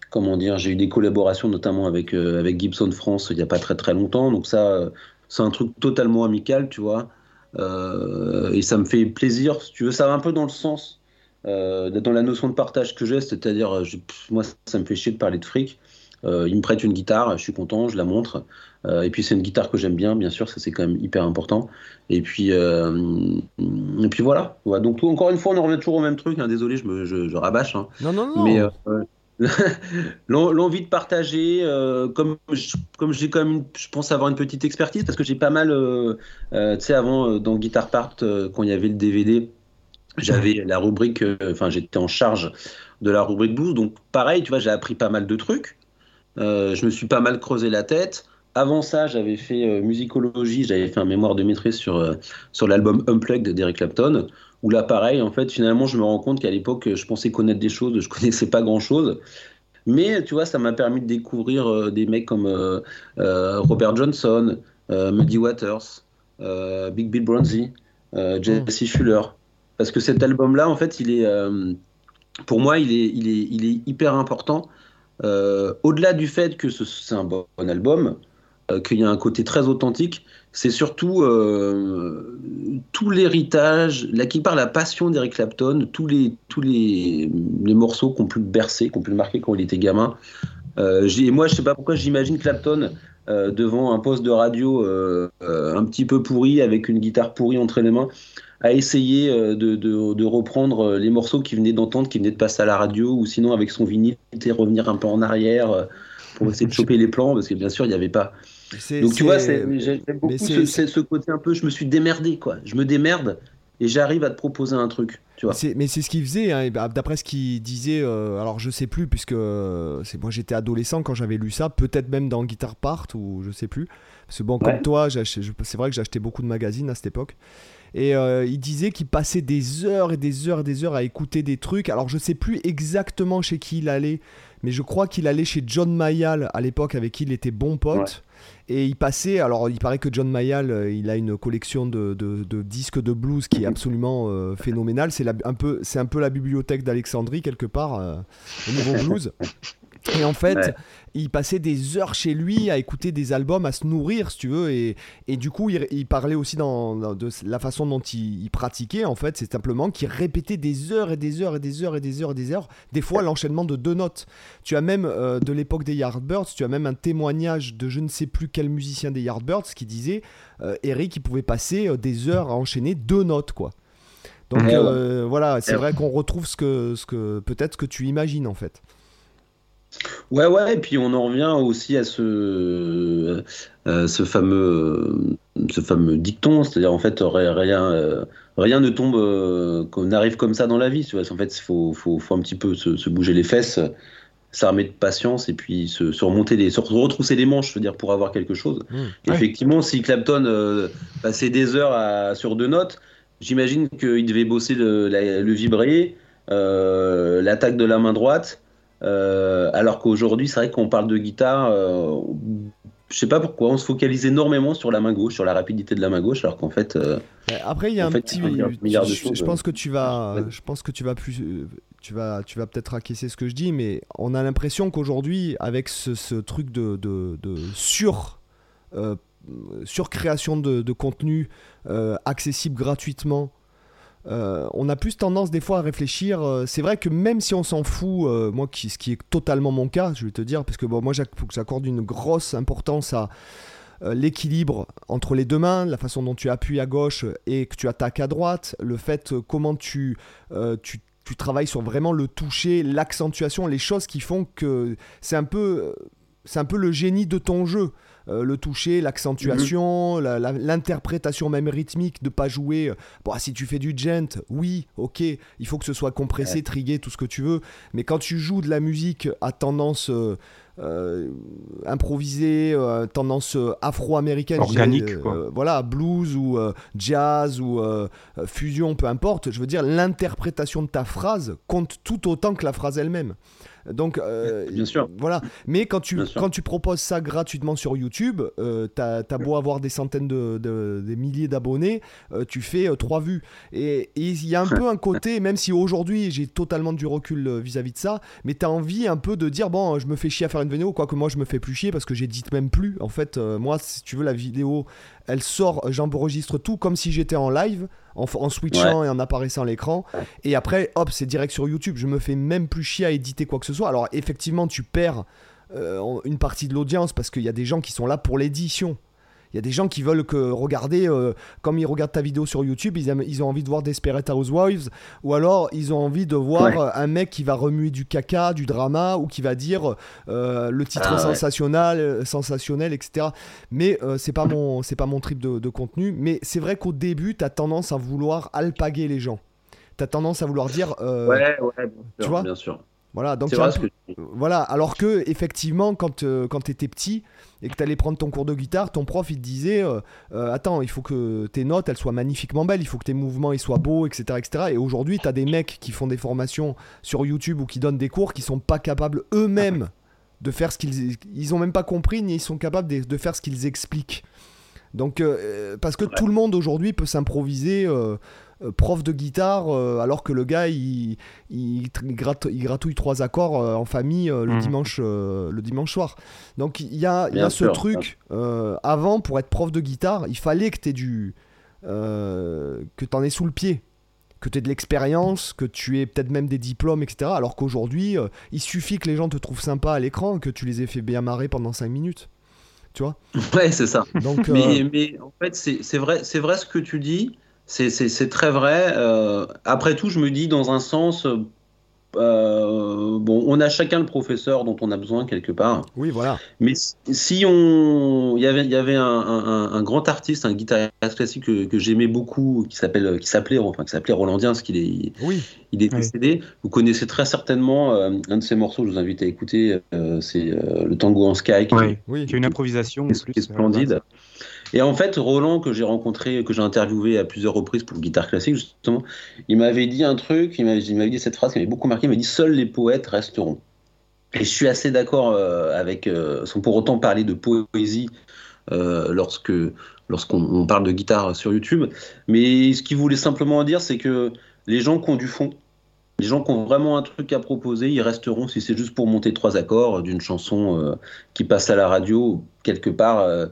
[SPEAKER 3] comment dire J'ai eu des collaborations, notamment avec, avec Gibson France, il n'y a pas très très longtemps. Donc, ça, c'est un truc totalement amical, tu vois. et ça me fait plaisir, si tu veux. Ça va un peu dans le sens, dans la notion de partage que j'ai, c'est-à-dire, moi, ça me fait chier de parler de fric. Euh, il me prête une guitare, je suis content, je la montre. Euh, et puis c'est une guitare que j'aime bien, bien sûr, ça c'est quand même hyper important. Et puis, euh, et puis voilà. Donc encore une fois, on en revient toujours au même truc. Hein. Désolé, je, me, je, rabâche. Hein.
[SPEAKER 2] Non, non, non.
[SPEAKER 3] Mais l'envie de partager, comme comme j'ai quand même, je pense avoir une petite expertise parce que j'ai pas mal, tu sais, avant dans Guitar Part, quand il y avait le DVD, j'avais la rubrique, enfin j'étais en charge de la rubrique blues, donc pareil, tu vois, j'ai appris pas mal de trucs. Euh, je me suis pas mal creusé la tête. Avant ça, j'avais fait euh, musicologie, j'avais fait un mémoire de maîtrise sur, euh, sur l'album Unplugged d'Eric Clapton, où là, pareil, en fait, finalement, je me rends compte qu'à l'époque, je pensais connaître des choses, je connaissais pas grand-chose. Mais tu vois, ça m'a permis de découvrir des mecs comme Robert Johnson, Muddy Waters, Big Bill Bronzy, Jesse mm. Fuller. Parce que cet album-là, en fait, il est, pour moi, il est, il est, il est hyper important euh, au-delà du fait que c'est un bon album, euh, qu'il y a un côté très authentique, c'est surtout euh, tout l'héritage, là qui parle la passion d'Eric Clapton, tous les, tous les, morceaux qu'on pu bercer, qu'on pu marquer quand il était gamin. et moi, je sais pas pourquoi j'imagine Clapton devant un poste de radio un petit peu pourri, avec une guitare pourrie entre les mains à essayer euh, de, de, reprendre euh, les morceaux qu'il venait d'entendre, qui venaient de passer à la radio, ou sinon avec son vinyle, revenir un peu en arrière euh, pour essayer de choper les plans, parce que bien sûr, il n'y avait pas. Donc tu vois, j'aime beaucoup ce, ce, côté un peu, je me suis démerdé, quoi. Je me démerde et j'arrive à te proposer un truc. Tu vois.
[SPEAKER 2] Mais c'est ce qu'il faisait, hein, bah, d'après ce qu'il disait, alors je sais plus, puisque c'est moi j'étais adolescent quand j'avais lu ça, peut-être même dans Guitar Part, ou je sais plus. Parce que bon, comme toi, c'est vrai que j'achetais beaucoup de magazines à cette époque. Et euh, il disait qu'il passait des heures et des heures et des heures à écouter des trucs. Alors je sais plus exactement chez qui il allait, mais je crois qu'il allait chez John Mayall à l'époque avec qui il était bon pote. Et il passait, alors il paraît que John Mayall, euh, il a une collection de, de, disques de blues qui est absolument euh, phénoménale. C'est un, peu, un peu la bibliothèque d'Alexandrie quelque part au niveau blues. Et en fait, il passait des heures chez lui à écouter des albums, à se nourrir, si tu veux. Et, et du coup, il, parlait aussi dans, de la façon dont il, pratiquait, en fait. C'est simplement qu'il répétait des heures et des heures et des heures et des heures et des heures. Des fois, l'enchaînement de deux notes. Tu as même, euh, de l'époque des Yardbirds, tu as même un témoignage de je ne sais plus quel musicien des Yardbirds qui disait euh, Eric, il pouvait passer euh, des heures à enchaîner deux notes, quoi. Donc voilà, c'est vrai qu'on retrouve ce que, ce que peut-être ce que tu imagines en fait.
[SPEAKER 3] Ouais, ouais, et puis on en revient aussi à ce, euh, ce, fameux, ce fameux dicton, c'est-à-dire en fait, rien, euh, rien ne tombe, euh, qu'on arrive comme ça dans la vie. Tu vois. En fait, il faut, faut, faut, un petit peu se, bouger les fesses, s'armer de patience et puis se, remonter les, se retrousser les manches, je veux dire, pour avoir quelque chose. Mmh. Effectivement, si Clapton passait des heures sur deux notes, j'imagine qu'il devait bosser le, le vibré, l'attaque de la main droite. Euh, alors qu'aujourd'hui, c'est vrai qu'on parle de guitare, euh, je sais pas pourquoi, on se focalise énormément sur la main gauche, sur la rapidité de la main gauche, alors qu'en fait. Euh,
[SPEAKER 2] après, il y a un petit. Milliard de choses, je pense que tu vas, je pense que tu vas plus, tu vas, tu vas peut-être acquiescer ce que je dis, mais on a l'impression qu'aujourd'hui, avec ce, truc de, de, de sur surcréation de, de contenu accessible gratuitement euh, on a plus tendance des fois à réfléchir. Euh, c'est vrai que même si on s'en fout, euh, moi, qui, ce qui est totalement mon cas, je vais te dire, parce que bon, moi j'accorde une grosse importance à l'équilibre entre les deux mains, la façon dont tu appuies à gauche et que tu attaques à droite, le fait comment tu, tu, tu travailles sur vraiment le toucher, l'accentuation, les choses qui font que c'est un peu c'est un peu le génie de ton jeu. Euh, le toucher, l'accentuation, mhm. l'interprétation même rythmique, de pas jouer. Euh, bon, si tu fais du gent, oui, ok, il faut que ce soit compressé, trigué, tout ce que tu veux. Mais quand tu joues de la musique à tendance euh, improvisée, tendance afro-américaine,
[SPEAKER 1] organique,
[SPEAKER 2] voilà, blues ou jazz ou fusion, peu importe. Je veux dire, l'interprétation de ta phrase compte tout autant que la phrase elle-même. Donc,
[SPEAKER 3] euh, bien sûr.
[SPEAKER 2] Voilà. Mais quand tu, quand tu proposes ça gratuitement sur YouTube, euh, t'as as beau avoir des centaines de, des milliers d'abonnés, euh, tu fais trois vues. Et il y a un peu un côté, même si aujourd'hui j'ai totalement du recul vis-à-vis de ça, mais t'as envie un peu de dire bon, je me fais chier à faire une vidéo, quoique moi je me fais plus chier parce que j'édite même plus. En fait, moi, si tu veux, la vidéo, elle sort, j'enregistre tout comme si j'étais en live en, switchant et en apparaissant à l'écran. Et après, hop, c'est direct sur YouTube. Je me fais même plus chier à éditer quoi que ce soit. Alors, effectivement, tu perds euh, une partie de l'audience parce qu'il y a des gens qui sont là pour l'édition. Il y a des gens qui veulent que regarder, euh, comme ils regardent ta vidéo sur YouTube, ils, ils, ont envie de voir Desperate Housewives, ou alors ils ont envie de voir euh, un mec qui va remuer du caca, du drama, ou qui va dire euh, le titre ah sensationnel, sensationnel, etc. Mais c'est pas mon, c'est pas mon trip de, contenu. Mais c'est vrai qu'au début, tu as tendance à vouloir alpaguer les gens. Tu as tendance à vouloir dire.
[SPEAKER 3] ouais, ouais, tu vois bien sûr.
[SPEAKER 2] Voilà, donc voilà, alors que effectivement, quand, quand tu étais petit, et que tu allais prendre ton cours de guitare, ton prof il te disait euh, euh, Attends, il faut que tes notes elles soient magnifiquement belles, il faut que tes mouvements ils soient beaux, etc. etc. Et aujourd'hui, tu as des mecs qui font des formations sur YouTube ou qui donnent des cours qui sont pas capables eux-mêmes de faire ce qu'ils. Ils ont même pas compris, ni ils sont capables de, faire ce qu'ils expliquent. Donc, euh, parce que tout le monde aujourd'hui peut s'improviser prof de guitare euh, alors que le gars il, il, gratouille trois accords euh, en famille le, mhm. dimanche, le dimanche soir. Donc il y a, y a ce truc. avant, pour être prof de guitare, il fallait que tu du. que tu en aies sous le pied que tu aies de l'expérience, que tu aies peut-être même des diplômes, etc. Alors qu'aujourd'hui, il suffit que les gens te trouvent sympa à l'écran, que tu les aies fait bien marrer pendant 5 minutes. Tu vois?
[SPEAKER 3] Ouais, c'est ça. Donc, mais, mais, en fait, c'est vrai, vrai ce que tu dis. C'est très vrai. Euh, après tout, je me dis dans un sens, euh, bon, on a chacun le professeur dont on a besoin quelque part.
[SPEAKER 2] Oui, voilà.
[SPEAKER 3] Mais si on, il y avait, il y avait un, un, grand artiste, un guitariste classique que, que j'aimais beaucoup, qui s'appelle, qui s'appelait, enfin, qui s'appelait Rolandien, parce qu'il est,
[SPEAKER 2] oui.
[SPEAKER 3] il est décédé. Vous connaissez très certainement euh, un de ses morceaux. Je vous invite à écouter. c'est le Tango en Sky.
[SPEAKER 1] Qui, oui, qui est une improvisation,
[SPEAKER 3] qui est splendide. Et en fait, Roland, que j'ai rencontré, que j'ai interviewé à plusieurs reprises pour guitare classique, justement, il m'avait dit un truc, il m'avait dit cette phrase qui m'avait beaucoup marqué, il m'a dit Seuls les poètes resteront. Et je suis assez d'accord euh, avec, euh, sans pour autant parler de poésie euh, lorsque lorsqu'on parle de guitare sur YouTube, mais ce qu'il voulait simplement dire, c'est que les gens qui ont du fond, Les gens qui ont vraiment un truc à proposer, ils resteront si c'est juste pour monter trois accords d'une chanson qui passe à la radio quelque part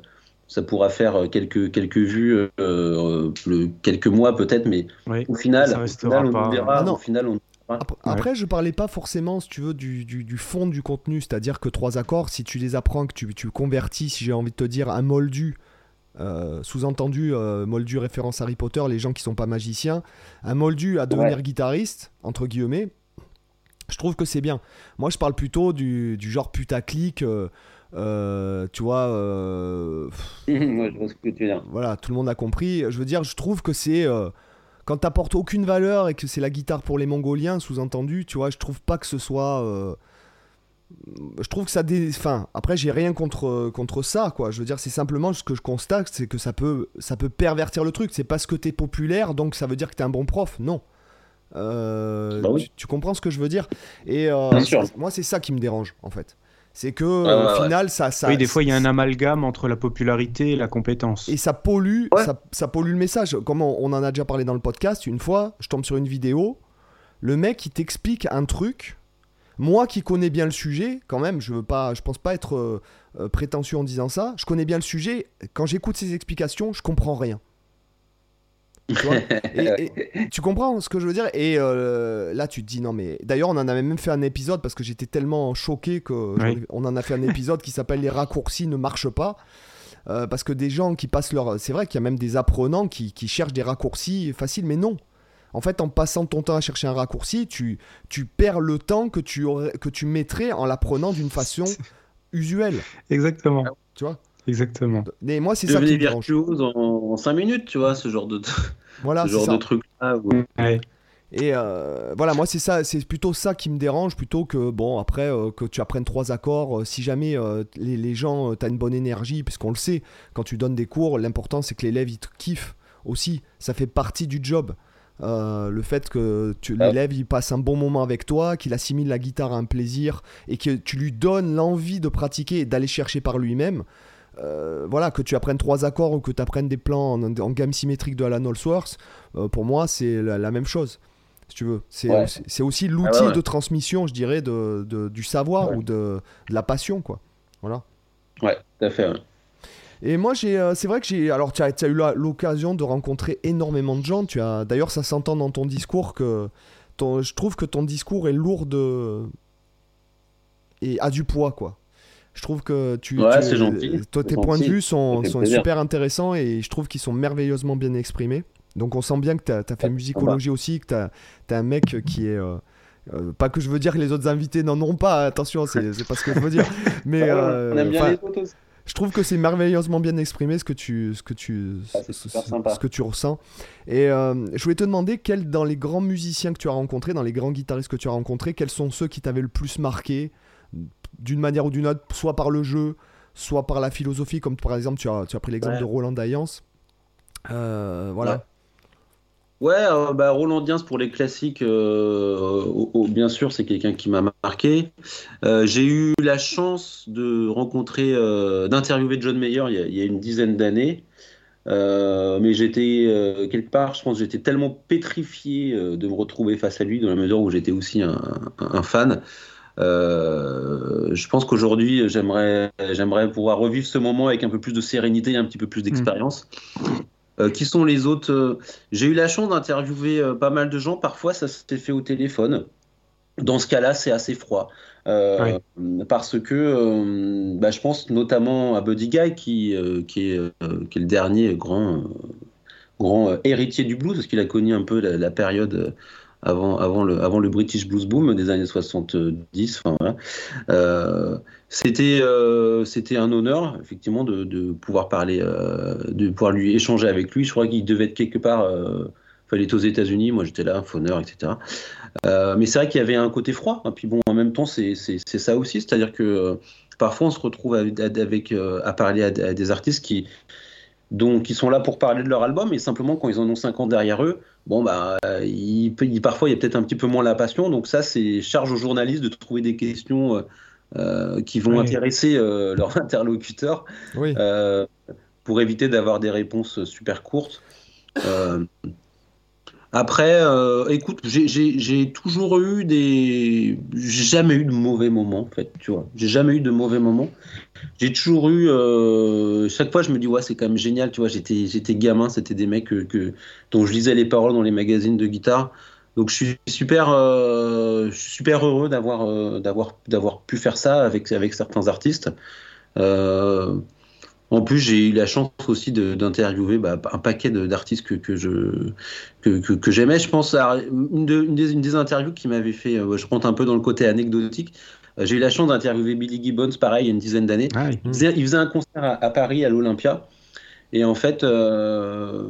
[SPEAKER 3] ça pourra faire quelques, quelques vues, euh, quelques mois peut-être, mais au final, au final, on verra.
[SPEAKER 2] Ah au final, on après, je parlais pas forcément, si tu veux, du, du, fond du contenu, c'est-à-dire que trois accords, si tu les apprends, que tu, tu convertis, si j'ai envie de te dire, un moldu, euh, sous-entendu, euh, moldu référence Harry Potter, les gens qui sont pas magiciens, un moldu à devenir guitariste, entre guillemets, je trouve que c'est bien. Moi, je parle plutôt du, du genre putaclic. Euh, tu vois. Euh,
[SPEAKER 3] je vois ce que tu dire.
[SPEAKER 2] Voilà, tout le monde a compris. Je veux dire, je trouve que c'est. Euh, quand t'apportes aucune valeur et que c'est la guitare pour les Mongoliens, sous-entendu, tu vois, je trouve pas que ce soit. je trouve que ça. Dé... Enfin, après, j'ai rien contre, contre ça, quoi. Je veux dire, c'est simplement ce que je constate, c'est que ça peut, ça peut pervertir le truc. C'est parce que t'es populaire, donc ça veut dire que t'es un bon prof. Non. Bah tu, comprends ce que je veux dire? Et moi, c'est ça qui me dérange, en fait. C'est que au final, ça, ça.
[SPEAKER 1] Oui, des fois, il y a un amalgame entre la popularité et la compétence.
[SPEAKER 2] Et ça pollue, ça, pollue le message. Comme on, en a déjà parlé dans le podcast, une fois, je tombe sur une vidéo, le mec il t'explique un truc. Moi qui connais bien le sujet, quand même, je veux pas, je pense pas être euh, euh, prétentieux en disant ça. Je connais bien le sujet. Quand j'écoute ses explications, je comprends rien. Tu, comprends ce que je veux dire Et euh, là, tu te dis non, mais d'ailleurs, on en avait même fait un épisode parce que j'étais tellement choqué que on en a fait un épisode qui s'appelle Les raccourcis ne marchent pas. Euh, parce que des gens qui passent leur. C'est vrai qu'il y a même des apprenants qui, qui, cherchent des raccourcis faciles, mais non. En fait, en passant ton temps à chercher un raccourci, tu, tu perds le temps que tu, aurais, que tu mettrais en l'apprenant d'une façon usuelle.
[SPEAKER 1] Exactement.
[SPEAKER 2] Tu vois
[SPEAKER 1] Exactement.
[SPEAKER 2] Mais moi, c'est ça qui me
[SPEAKER 3] dérange. en 5 minutes, tu vois, ce genre de,
[SPEAKER 2] voilà,
[SPEAKER 3] ce genre de truc là.
[SPEAKER 2] Et euh, voilà, moi c'est ça, c'est plutôt ça qui me dérange, plutôt que bon après euh, que tu apprennes trois accords. Euh, si jamais les, les, gens, t'as une bonne énergie, puisqu'on le sait, quand tu donnes des cours, l'important c'est que l'élève il te kiffe aussi. Ça fait partie du job. le fait que l'élève il passe un bon moment avec toi, qu'il assimile la guitare à un plaisir et que tu lui donnes l'envie de pratiquer et d'aller chercher par lui-même. Euh, voilà, que tu apprennes trois accords ou que tu apprennes des plans en, gamme symétrique de Alan Allsworth, euh, pour moi, c'est la, même chose. Si tu veux, c'est aussi l'outil ah de transmission, je dirais, de, du savoir ou de, la passion, quoi. Voilà.
[SPEAKER 3] Ouais, tout à fait.
[SPEAKER 2] Et moi, j'ai, euh, c'est vrai que j'ai. Alors, tu as, as, eu l'occasion de rencontrer énormément de gens. Tu as, d'ailleurs, ça s'entend dans ton discours que ton, je trouve que ton discours est lourd de et a du poids, quoi. Je trouve que tu,
[SPEAKER 3] ouais, gentil.
[SPEAKER 2] Toi, tes points de vue sont, sont super intéressants et je trouve qu'ils sont merveilleusement bien exprimés. Donc on sent bien que tu as, fait musicologie aussi, que tu as, un mec qui est... Euh, euh, pas que je veux dire que les autres invités n'en auront pas, attention, c'est pas ce que je veux dire. Mais
[SPEAKER 3] euh, on aime bien les.
[SPEAKER 2] Je trouve que c'est merveilleusement bien exprimé ce que tu, ce que tu,
[SPEAKER 3] ah, ce, ce,
[SPEAKER 2] que tu ressens. Et je voulais te demander, quels, dans les grands musiciens que tu as rencontrés, dans les grands guitaristes que tu as rencontrés, quels sont ceux qui t'avaient le plus marqué d'une manière ou d'une autre, soit par le jeu, soit par la philosophie, comme par exemple tu as, tu as pris l'exemple de Roland Dayance. Euh, voilà.
[SPEAKER 3] Ouais, euh, bah, Roland Diens pour les classiques, euh, bien sûr, c'est quelqu'un qui m'a marqué. J'ai eu la chance de rencontrer, d'interviewer John Mayer il y a, une dizaine d'années. mais j'étais quelque part, je pense, j'étais tellement pétrifié de me retrouver face à lui, dans la mesure où j'étais aussi un, un fan. Euh, je pense qu'aujourd'hui, j'aimerais, j'aimerais pouvoir revivre ce moment avec un peu plus de sérénité et un petit peu plus d'expérience. Mm. Euh, qui sont les autres euh, J'ai eu la chance d'interviewer pas mal de gens. Parfois, ça s'est fait au téléphone. Dans ce cas-là, c'est assez froid. Parce que bah, je pense notamment à Buddy Guy, qui, qui, est, qui est le dernier grand, grand héritier du blues, parce qu'il a connu un peu la, la période avant, le, British Blues Boom des années 70. Enfin, voilà. euh, c'était, euh, c'était un honneur, effectivement, de, pouvoir parler, euh, de pouvoir lui échanger avec lui. Je crois qu'il devait être quelque part. Euh, fallait être aux États-Unis, moi j'étais là, fauneur, etc. Mais c'est vrai qu'il y avait un côté froid. Et puis bon, en même temps, c'est, ça aussi, c'est-à-dire que parfois on se retrouve à parler à, des artistes qui, sont là pour parler de leur album et simplement quand ils en ont 50 derrière eux, bon bah il, parfois il y a peut-être un petit peu moins la passion. Donc ça c'est charge aux journalistes de trouver des questions euh, euh, qui vont intéresser euh, leurs interlocuteurs pour éviter d'avoir des réponses super courtes. Après, euh, écoute, j'ai toujours eu des. J'ai jamais eu de mauvais moments, en fait, tu vois. J'ai jamais eu de mauvais moments. J'ai toujours eu. Euh, chaque fois, je me dis, ouais, c'est quand même génial, tu vois. J'étais gamin, c'était des mecs que, dont je lisais les paroles dans les magazines de guitare. Donc, je suis super, euh, super heureux d'avoir d'avoir pu faire ça avec, avec certains artistes. En plus, j'ai eu la chance aussi d'interviewer bah, un paquet d'artistes que, que, que, j'aimais. Je pense à une, des, une des, interviews qui m'avait fait. Euh, je rentre un peu dans le côté anecdotique. Euh, j'ai eu la chance d'interviewer Billy Gibbons, pareil, il y a une dizaine d'années. Ah il, faisait un concert à, Paris, à l'Olympia. Et en fait, euh,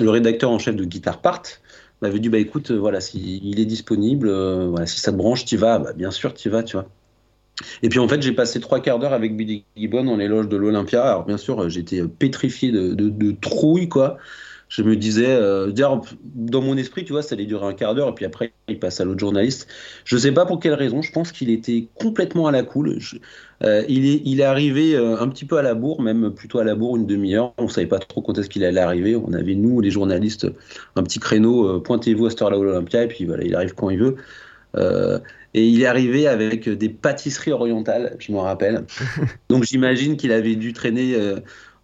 [SPEAKER 3] le rédacteur en chef de Guitar Part m'avait dit bah écoute, voilà, s'il il est disponible, voilà, si ça te branche, tu vas. Bah, bien sûr, tu vas, tu vois. Et puis en fait, j'ai passé trois quarts d'heure avec Billy Gibbon dans les loges de l'Olympia. Alors bien sûr, j'étais pétrifié de, de, trouille, quoi. Je me disais, euh, dans mon esprit, tu vois, ça allait durer un quart d'heure, et puis après, il passe à l'autre journaliste. Je ne sais pas pour quelle raison, je pense qu'il était complètement à la cool. Euh, il, est, il est arrivé euh, un petit peu à la bourre, même plutôt à la bourre, une demi-heure. On ne savait pas trop quand est-ce qu'il allait arriver. On avait, nous, les journalistes, un petit créneau, pointez-vous à cette heure-là l'Olympia, et puis voilà, il arrive quand il veut. Et il est arrivé avec des pâtisseries orientales, je me rappelle. Donc j'imagine qu'il avait dû traîner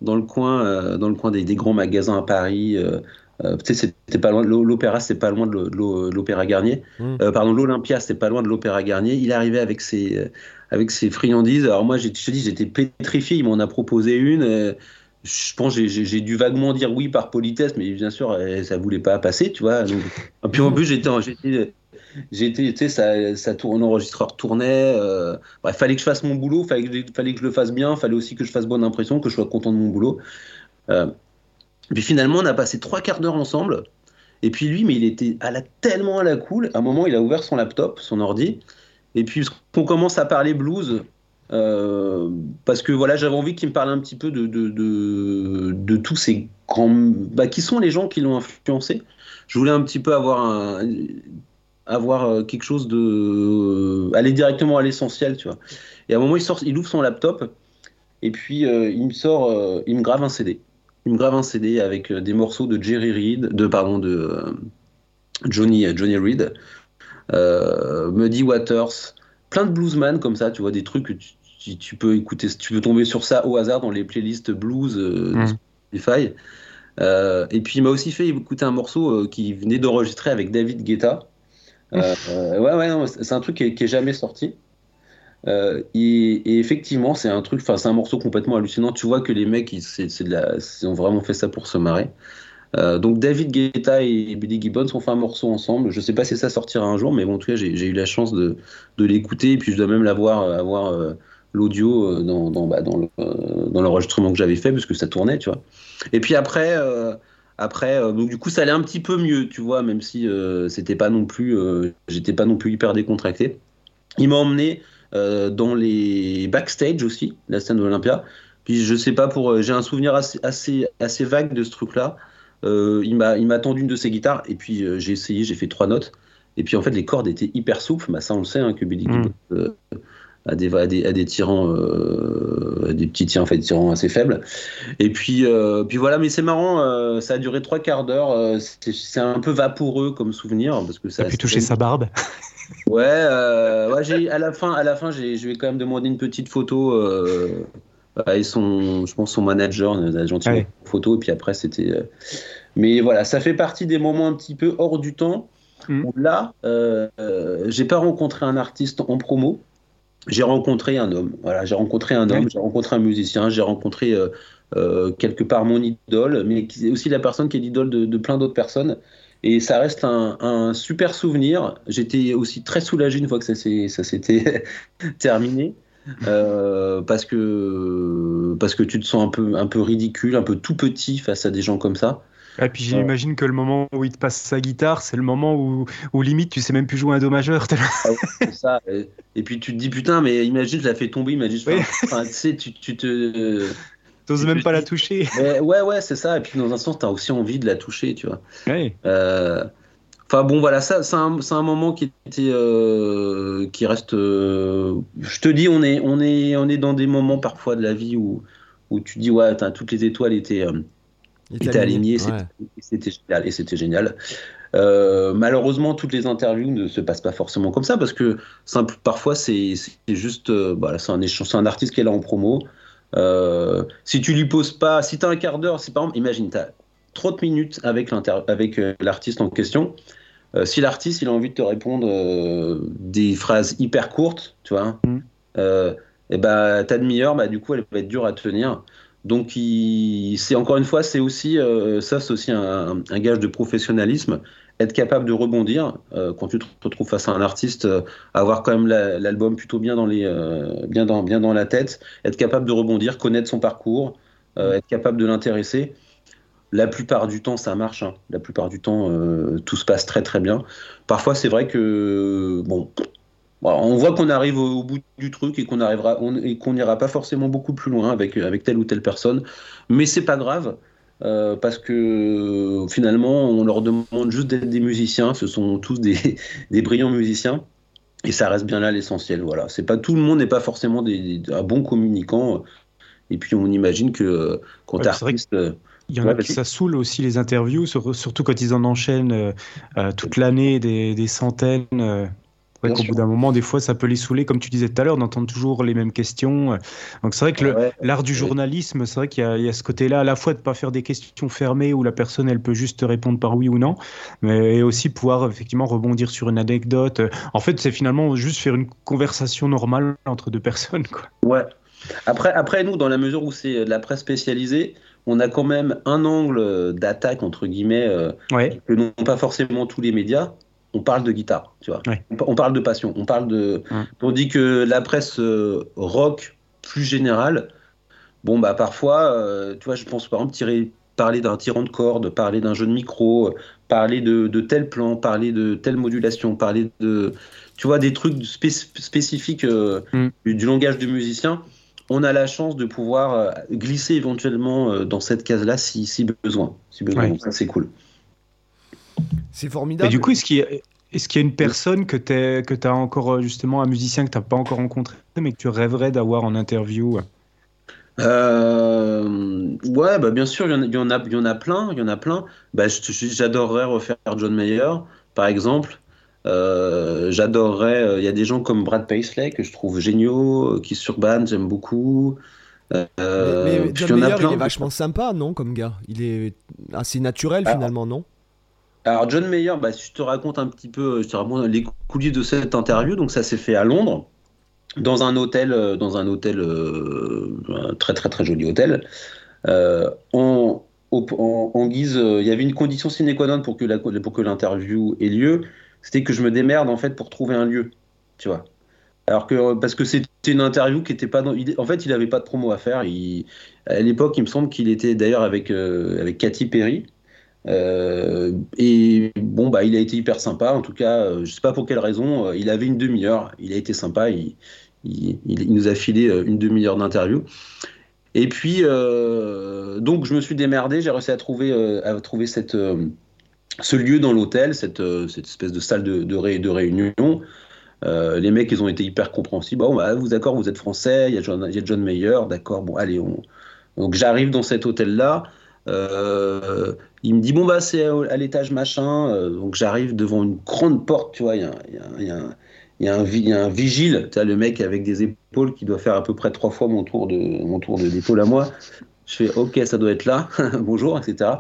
[SPEAKER 3] dans le coin, euh, dans le coin des, grands magasins à Paris. Euh, c'était pas loin l'opéra, c'était pas loin de l'opéra Garnier. Mm. pardon, l'Olympia, c'était pas loin de l'opéra Garnier. Il arrivé avec ses, avec ses friandises. Alors moi, je te dis, j'étais pétrifié. Il m'en a proposé une je pense j'ai dû vaguement dire oui par politesse, mais bien sûr, ça voulait pas passer, tu vois. Donc, et puis en plus, j'étais J'étais, tu sais, ça, ça tourne, enregistreur tournait. Euh, fallait que je fasse mon boulot, fallait fallait que je le fasse bien, fallait aussi que je fasse bonne impression, que je sois content de mon boulot. Euh, puis finalement, on a passé trois quarts d'heure ensemble. Et puis lui, mais il était à la, tellement à la cool. À un moment, il a ouvert son laptop, son ordi. Et puis, on commence à parler blues. Euh, parce que voilà, j'avais envie qu'il me parle un petit peu de, de, de, de tous ces grands. Bah, qui sont les gens qui l'ont influencé Je voulais un petit peu avoir un, avoir euh, quelque chose de euh, aller directement à l'essentiel tu vois. Et à un moment il sort il ouvre son laptop et puis euh, il me sort il me grave un CD il me grave un CD avec des morceaux de Jerry Reed de pardon de Johnny Johnny Reed. Muddy Waters. Plein de bluesman comme ça tu vois des trucs que tu, peux écouter tu peux tomber sur ça au hasard dans les playlists blues de mmh. Spotify. Et puis il m'a aussi fait écouter un morceau qui venait d'enregistrer avec David Guetta ouais, ouais, c'est un truc qui est, jamais sorti. Euh, et, effectivement, c'est un truc, enfin, c'est un morceau complètement hallucinant. Tu vois que les mecs, ils, ont vraiment fait ça pour se marrer. Euh, donc David Guetta et Billy Gibbons ont fait un morceau ensemble. Je sais pas si ça sortira un jour, mais bon, en tout cas, j'ai, eu la chance de, l'écouter. Et puis je dois même l'avoir, avoir l'audio bah, dans l'enregistrement que j'avais fait, parce que ça tournait, tu vois. Et puis après, après, euh, donc du coup, ça allait un petit peu mieux, tu vois, même si euh, c'était pas non plus, euh, j'étais pas non plus hyper décontracté. Il m'a emmené dans les backstage aussi, la scène de l'Olympia. Puis je sais pas pour, j'ai un souvenir assez, assez, assez vague de ce truc-là. il m'a, il m'a tendu une de ses guitares et puis j'ai essayé, j'ai fait trois notes. Et puis en fait, les cordes étaient hyper souples. Bah, ça, on le sait, hein, que Billy mmh à des, à des, à des tyrans, euh, des petits tyrans, en fait, des tyrans assez faibles. Et puis, euh, puis voilà, mais c'est marrant, euh, ça a duré trois quarts d'heure. C'est un peu vaporeux comme souvenir parce que ça.
[SPEAKER 4] a pu toucher sa barbe?
[SPEAKER 3] Ouais, ouais j'ai à la fin, à la fin, je vais quand même demander une petite photo et son, je pense son manager, a gentiment ouais. photo. Et puis après, c'était. Mais voilà, ça fait partie des moments un petit peu hors du temps. Mmh. Où là, j'ai pas rencontré un artiste en promo j'ai rencontré un homme. Voilà, j'ai rencontré un homme, j'ai rencontré un musicien, j'ai rencontré euh, euh, quelque part mon idole, mais qui est aussi la personne qui est l'idole de, plein d'autres personnes. Et ça reste un, super souvenir. J'étais aussi très soulagé une fois que ça s'était terminé. Euh, parce que parce que tu te sens un peu un peu ridicule, un peu tout petit face à des gens comme ça.
[SPEAKER 4] Et puis j'imagine que le moment où il te passe sa guitare, c'est le moment où, où, limite tu sais même plus jouer un do majeur.
[SPEAKER 3] Ah c'est ça. Et puis tu te dis putain, mais imagine, je la fais tomber, imagine, je enfin, tu sais, tu, tu te.
[SPEAKER 4] T'oses même pas la toucher.
[SPEAKER 3] ouais, ouais, c'est ça. Et puis dans un sens, t'as aussi envie de la toucher, tu vois. Euh, enfin bon, voilà, ça, c'est un, un, moment qui était, euh, qui reste. Euh, je te dis, on est, on est, on est dans des moments parfois de la vie où, où tu dis ouais, toutes les étoiles étaient Il était aligné, c'était génial. Et c'était génial. Euh, malheureusement, toutes les interviews ne se passent pas forcément comme ça parce que simple, parfois c'est juste, euh, bah, c'est un, un, artiste qui est là en promo. Euh, si tu lui poses pas, si tu as un quart d'heure, c'est par exemple, imagine, tu as 30 minutes avec l'artiste en question. si l'artiste il a envie de te répondre des phrases hyper courtes, tu vois, mmh. et bah, ta demi-heure, bah, du coup, elle va être dure à tenir. Donc, c'est encore une fois, c'est aussi ça, c'est aussi un, gage de professionnalisme être capable de rebondir euh, quand tu te retrouves face à un artiste, euh, avoir quand même l'album plutôt bien dans, les, euh, bien, dans, bien dans la tête, être capable de rebondir, connaître son parcours, être capable de l'intéresser. La plupart du temps, ça marche. Hein. La plupart du temps, tout se passe très très bien. Parfois, c'est vrai que bon, on voit qu'on arrive au, bout du truc et qu'on arrivera et qu'on n'ira pas forcément beaucoup plus loin avec avec telle ou telle personne, mais c'est pas grave. Euh, parce que finalement, on leur demande juste d'être des musiciens. Ce sont tous des, des, brillants musiciens. Et ça reste bien là l'essentiel. Voilà. C'est pas tout le monde n'est pas forcément des, un bon communicant. Et puis on imagine que quand ouais, artiste.
[SPEAKER 1] Il y en a qui ça saoule aussi les interviews, surtout quand ils en enchaînent euh, euh, toute l'année des, des, centaines qu'au bout d'un moment, des fois, ça peut les saouler, comme tu disais tout à l'heure, d'entendre toujours les mêmes questions. Donc c'est vrai que l'art du journalisme, c'est vrai qu'il y, a ce côté-là, à la fois de ne pas faire des questions fermées où la personne, elle peut juste répondre par oui ou non, mais aussi pouvoir effectivement rebondir sur une anecdote. En fait, c'est finalement juste faire une conversation normale entre deux personnes. Quoi.
[SPEAKER 3] Ouais. Après, après, nous, dans la mesure où c'est de la presse spécialisée, on a quand même un angle d'attaque, entre guillemets, euh, que n'ont pas forcément tous les médias on parle de guitare, tu vois. On parle de passion, on parle de. On dit que la presse euh, rock plus générale, bon bah parfois, euh, tu vois, je pense par exemple tirer, parler d'un tirant de corde, parler d'un jeu de micro, parler de, tel plan, parler de telle modulation, parler de, tu vois, des trucs spécifiques euh, mm. du, langage du musicien. On a la chance de pouvoir glisser éventuellement dans cette case-là si, besoin. Si besoin, ça c'est cool.
[SPEAKER 2] C'est formidable.
[SPEAKER 1] Et du coup, est-ce qu'il y, a une personne que tu as encore, euh, justement, un musicien que tu n'as pas encore rencontré, mais que tu rêverais d'avoir en interview?
[SPEAKER 3] Euh, ouais, bah bien sûr, il y, en a, il y en a plein, il y en a plein. Bah, j'adorerais refaire John Mayer, par exemple. Euh, j'adorerais. Il y a des gens comme Brad Paisley que je trouve géniaux, qui surban, j'aime beaucoup.
[SPEAKER 2] mais, John Mayer, il est vachement sympa, non, comme gars? Il est assez naturel finalement, non?
[SPEAKER 3] Alors John Mayer, bah, si je te raconte un petit peu, je te raconte les coulisses de cette interview. Donc ça s'est fait à Londres, dans un hôtel, euh, dans un hôtel, euh, très très très joli hôtel. Euh, en, guise, il y avait une condition sine qua non pour que l'interview ait lieu, c'était que je me démerde en fait pour trouver un lieu, tu vois. Alors que parce que c'était une interview qui était pas dans, en fait il avait pas de promo à faire. À l'époque il me semble qu'il était d'ailleurs avec avec Katy Perry euh, et bon, bah, il a été hyper sympa. En tout cas, euh, je sais pas pour quelle raison. Euh, il avait une demi-heure. Il a été sympa. Il, il, nous a filé une demi-heure d'interview. Et puis, donc, je me suis démerdé. J'ai réussi à trouver, à trouver cette, ce lieu dans l'hôtel, cette, cette, espèce de salle de, de, de réunion. les mecs, ils ont été hyper compréhensibles. Bon, bah, vous d'accord, vous êtes français. Il y a John, il y a John Mayer. D'accord. Bon, allez, on... donc j'arrive dans cet hôtel-là. Il me dit bon bah c'est à, l'étage machin, euh, donc j'arrive devant une grande porte, tu vois, il y a, y, a, y, a un vigile, le mec avec des épaules qui doit faire à peu près trois fois mon tour d'épaule à moi. Je fais ok, ça doit être là, bonjour, etc.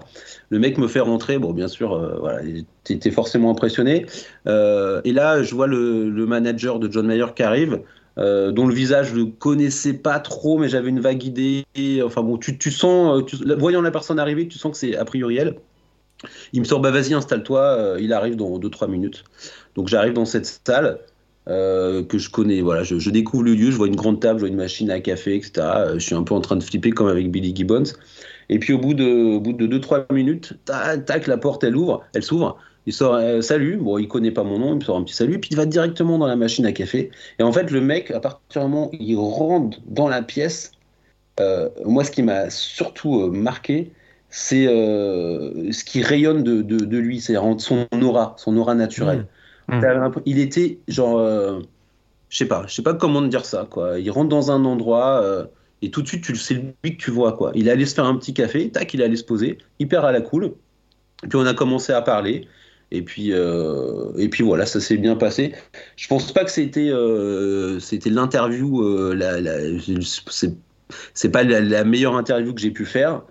[SPEAKER 3] Le mec me fait rentrer, bon bien sûr, euh, voilà, j'étais forcément impressionné. et là, je vois le, le, manager de John Mayer qui arrive. Euh, dont le visage je ne connaissais pas trop, mais j'avais une vague idée. Enfin bon, tu, tu sens, euh, voyant la personne arriver, tu sens que c'est a priori elle. Il me sort, bah vas-y, installe-toi, euh, il arrive dans 2-3 minutes. Donc j'arrive dans cette salle que je connais, voilà, je, découvre le lieu, je vois une grande table, je vois une machine à café, etc. je suis un peu en train de flipper comme avec Billy Gibbons. Et puis au bout de, bout de 2-3 minutes, tac, tac, la porte elle ouvre, elle s'ouvre. Il sort euh, salut, bon, il connaît pas mon nom, il me sort un petit salut, puis il va directement dans la machine à café. Et en fait, le mec, à partir du moment où il rentre dans la pièce, euh, moi, ce qui m'a surtout euh, marqué, c'est ce qui rayonne de, de, lui, c'est son aura, son aura naturelle. Mmh. Mmh. Il était genre, je sais pas, je sais pas comment dire ça, quoi. Il rentre dans un endroit, et tout de suite, tu c'est lui que tu vois. quoi. Il allé se faire un petit café, tac, il allé se poser, hyper à la cool. Puis on a commencé à parler. Et puis, euh, et puis voilà, ça s'est bien passé. Je pense pas que c'était euh, c'était l'interview, euh, la, c'est pas la, meilleure interview que j'ai pu faire,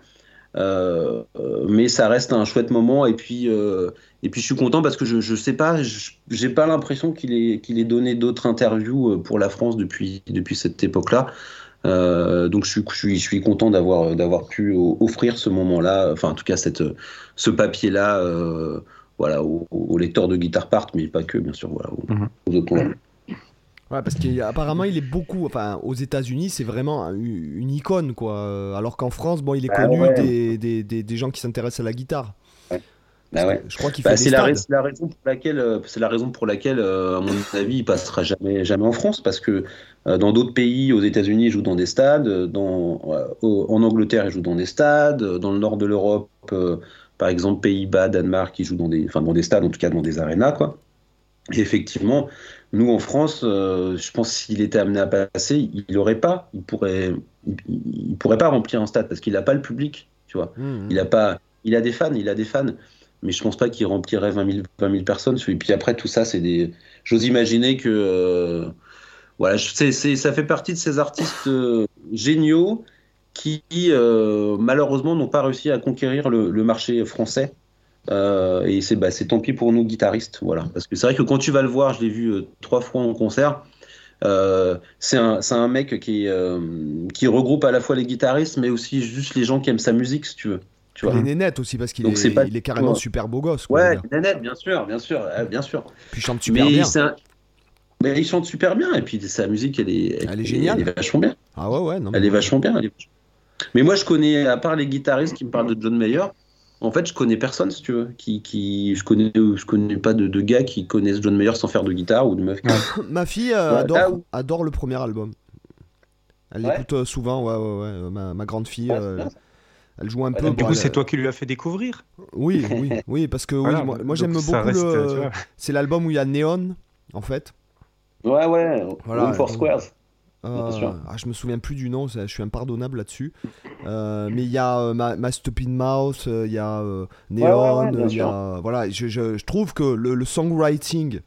[SPEAKER 3] euh, mais ça reste un chouette moment. Et puis, et puis je suis content parce que je, je sais pas, j'ai pas l'impression qu'il ait, qu'il ait donné d'autres interviews pour la France depuis, depuis cette époque-là. Donc je suis, content d'avoir, d'avoir pu offrir ce moment-là, enfin en tout cas cette, ce papier-là voilà, aux, lecteurs de Guitar Part, mais pas que, bien sûr, voilà, aux, mhm. autres.
[SPEAKER 2] Ouais, parce qu'apparemment il est beaucoup, enfin aux États-Unis c'est vraiment une icône quoi, alors qu'en France bon il est bah connu des, des, des, gens qui s'intéressent à la guitare.
[SPEAKER 3] Bah ouais. Je crois qu'il bah, c'est la, la, raison pour laquelle, euh, c'est la raison pour laquelle, à mon avis, il passera jamais, jamais en France, parce que euh, dans d'autres pays, aux États-Unis, ils jouent dans des stades. Dans, euh, en Angleterre, ils jouent dans des stades. Dans le nord de l'Europe, euh, par exemple, Pays-Bas, Danemark, ils jouent dans des, enfin, dans des stades, en tout cas dans des arénas. Quoi. Et effectivement, nous en France, je pense s'il était amené à passer, il n'aurait pas, il pourrait, il, pourrait pas remplir un stade parce qu'il n'a pas le public, tu vois. Mmh, mmh. Il a pas, il a des fans, il a des fans, mais je pense pas qu'il remplirait 20 000, 20 000 personnes. Et puis après tout ça, c'est des, j'ose imaginer que voilà, c'est, ça fait partie de ces artistes euh, géniaux qui euh, malheureusement n'ont pas réussi à conquérir le, marché français. Euh, et c'est, bah, c'est tant pis pour nous guitaristes, voilà. Parce que c'est vrai que quand tu vas le voir, je l'ai vu trois fois en concert. c'est un, mec qui, qui regroupe à la fois les guitaristes, mais aussi juste les gens qui aiment sa musique, si tu veux.
[SPEAKER 2] Tu vois. Il est nénette aussi parce qu'il est, il est carrément super beau gosse.
[SPEAKER 3] ouais, il est nénette, bien sûr, bien sûr, bien sûr.
[SPEAKER 2] Puis il chante super bien.
[SPEAKER 3] Mais il chante super bien et puis sa musique elle est,
[SPEAKER 2] elle, est géniale.
[SPEAKER 3] Elle est vachement bien.
[SPEAKER 2] Ah ouais ouais.
[SPEAKER 3] Non, elle est vachement bien. Mais moi je connais à part les guitaristes qui me parlent de John Mayer, en fait je connais personne si tu veux. Qui, qui je connais je connais pas de, de, gars qui connaissent John Mayer sans faire de guitare ou de meuf.
[SPEAKER 2] Ma fille euh, adore, adore le premier album. Elle l'écoute euh, souvent ouais ouais ouais. Ma, ma grande fille. Euh, elle joue un peu.
[SPEAKER 1] Du coup, c'est toi qui lui as fait découvrir
[SPEAKER 2] Oui, oui, oui, parce que oui, moi, j'aime beaucoup le. C'est l'album où il y a Neon, en fait.
[SPEAKER 3] Ouais, ouais, voilà, for Squares.
[SPEAKER 2] Euh, ah, je me souviens plus du nom, je suis impardonnable là-dessus. Euh, mais il y a euh, ma, Stupid Mouse, il y a Neon, y a, voilà, je, je, trouve que le, songwriting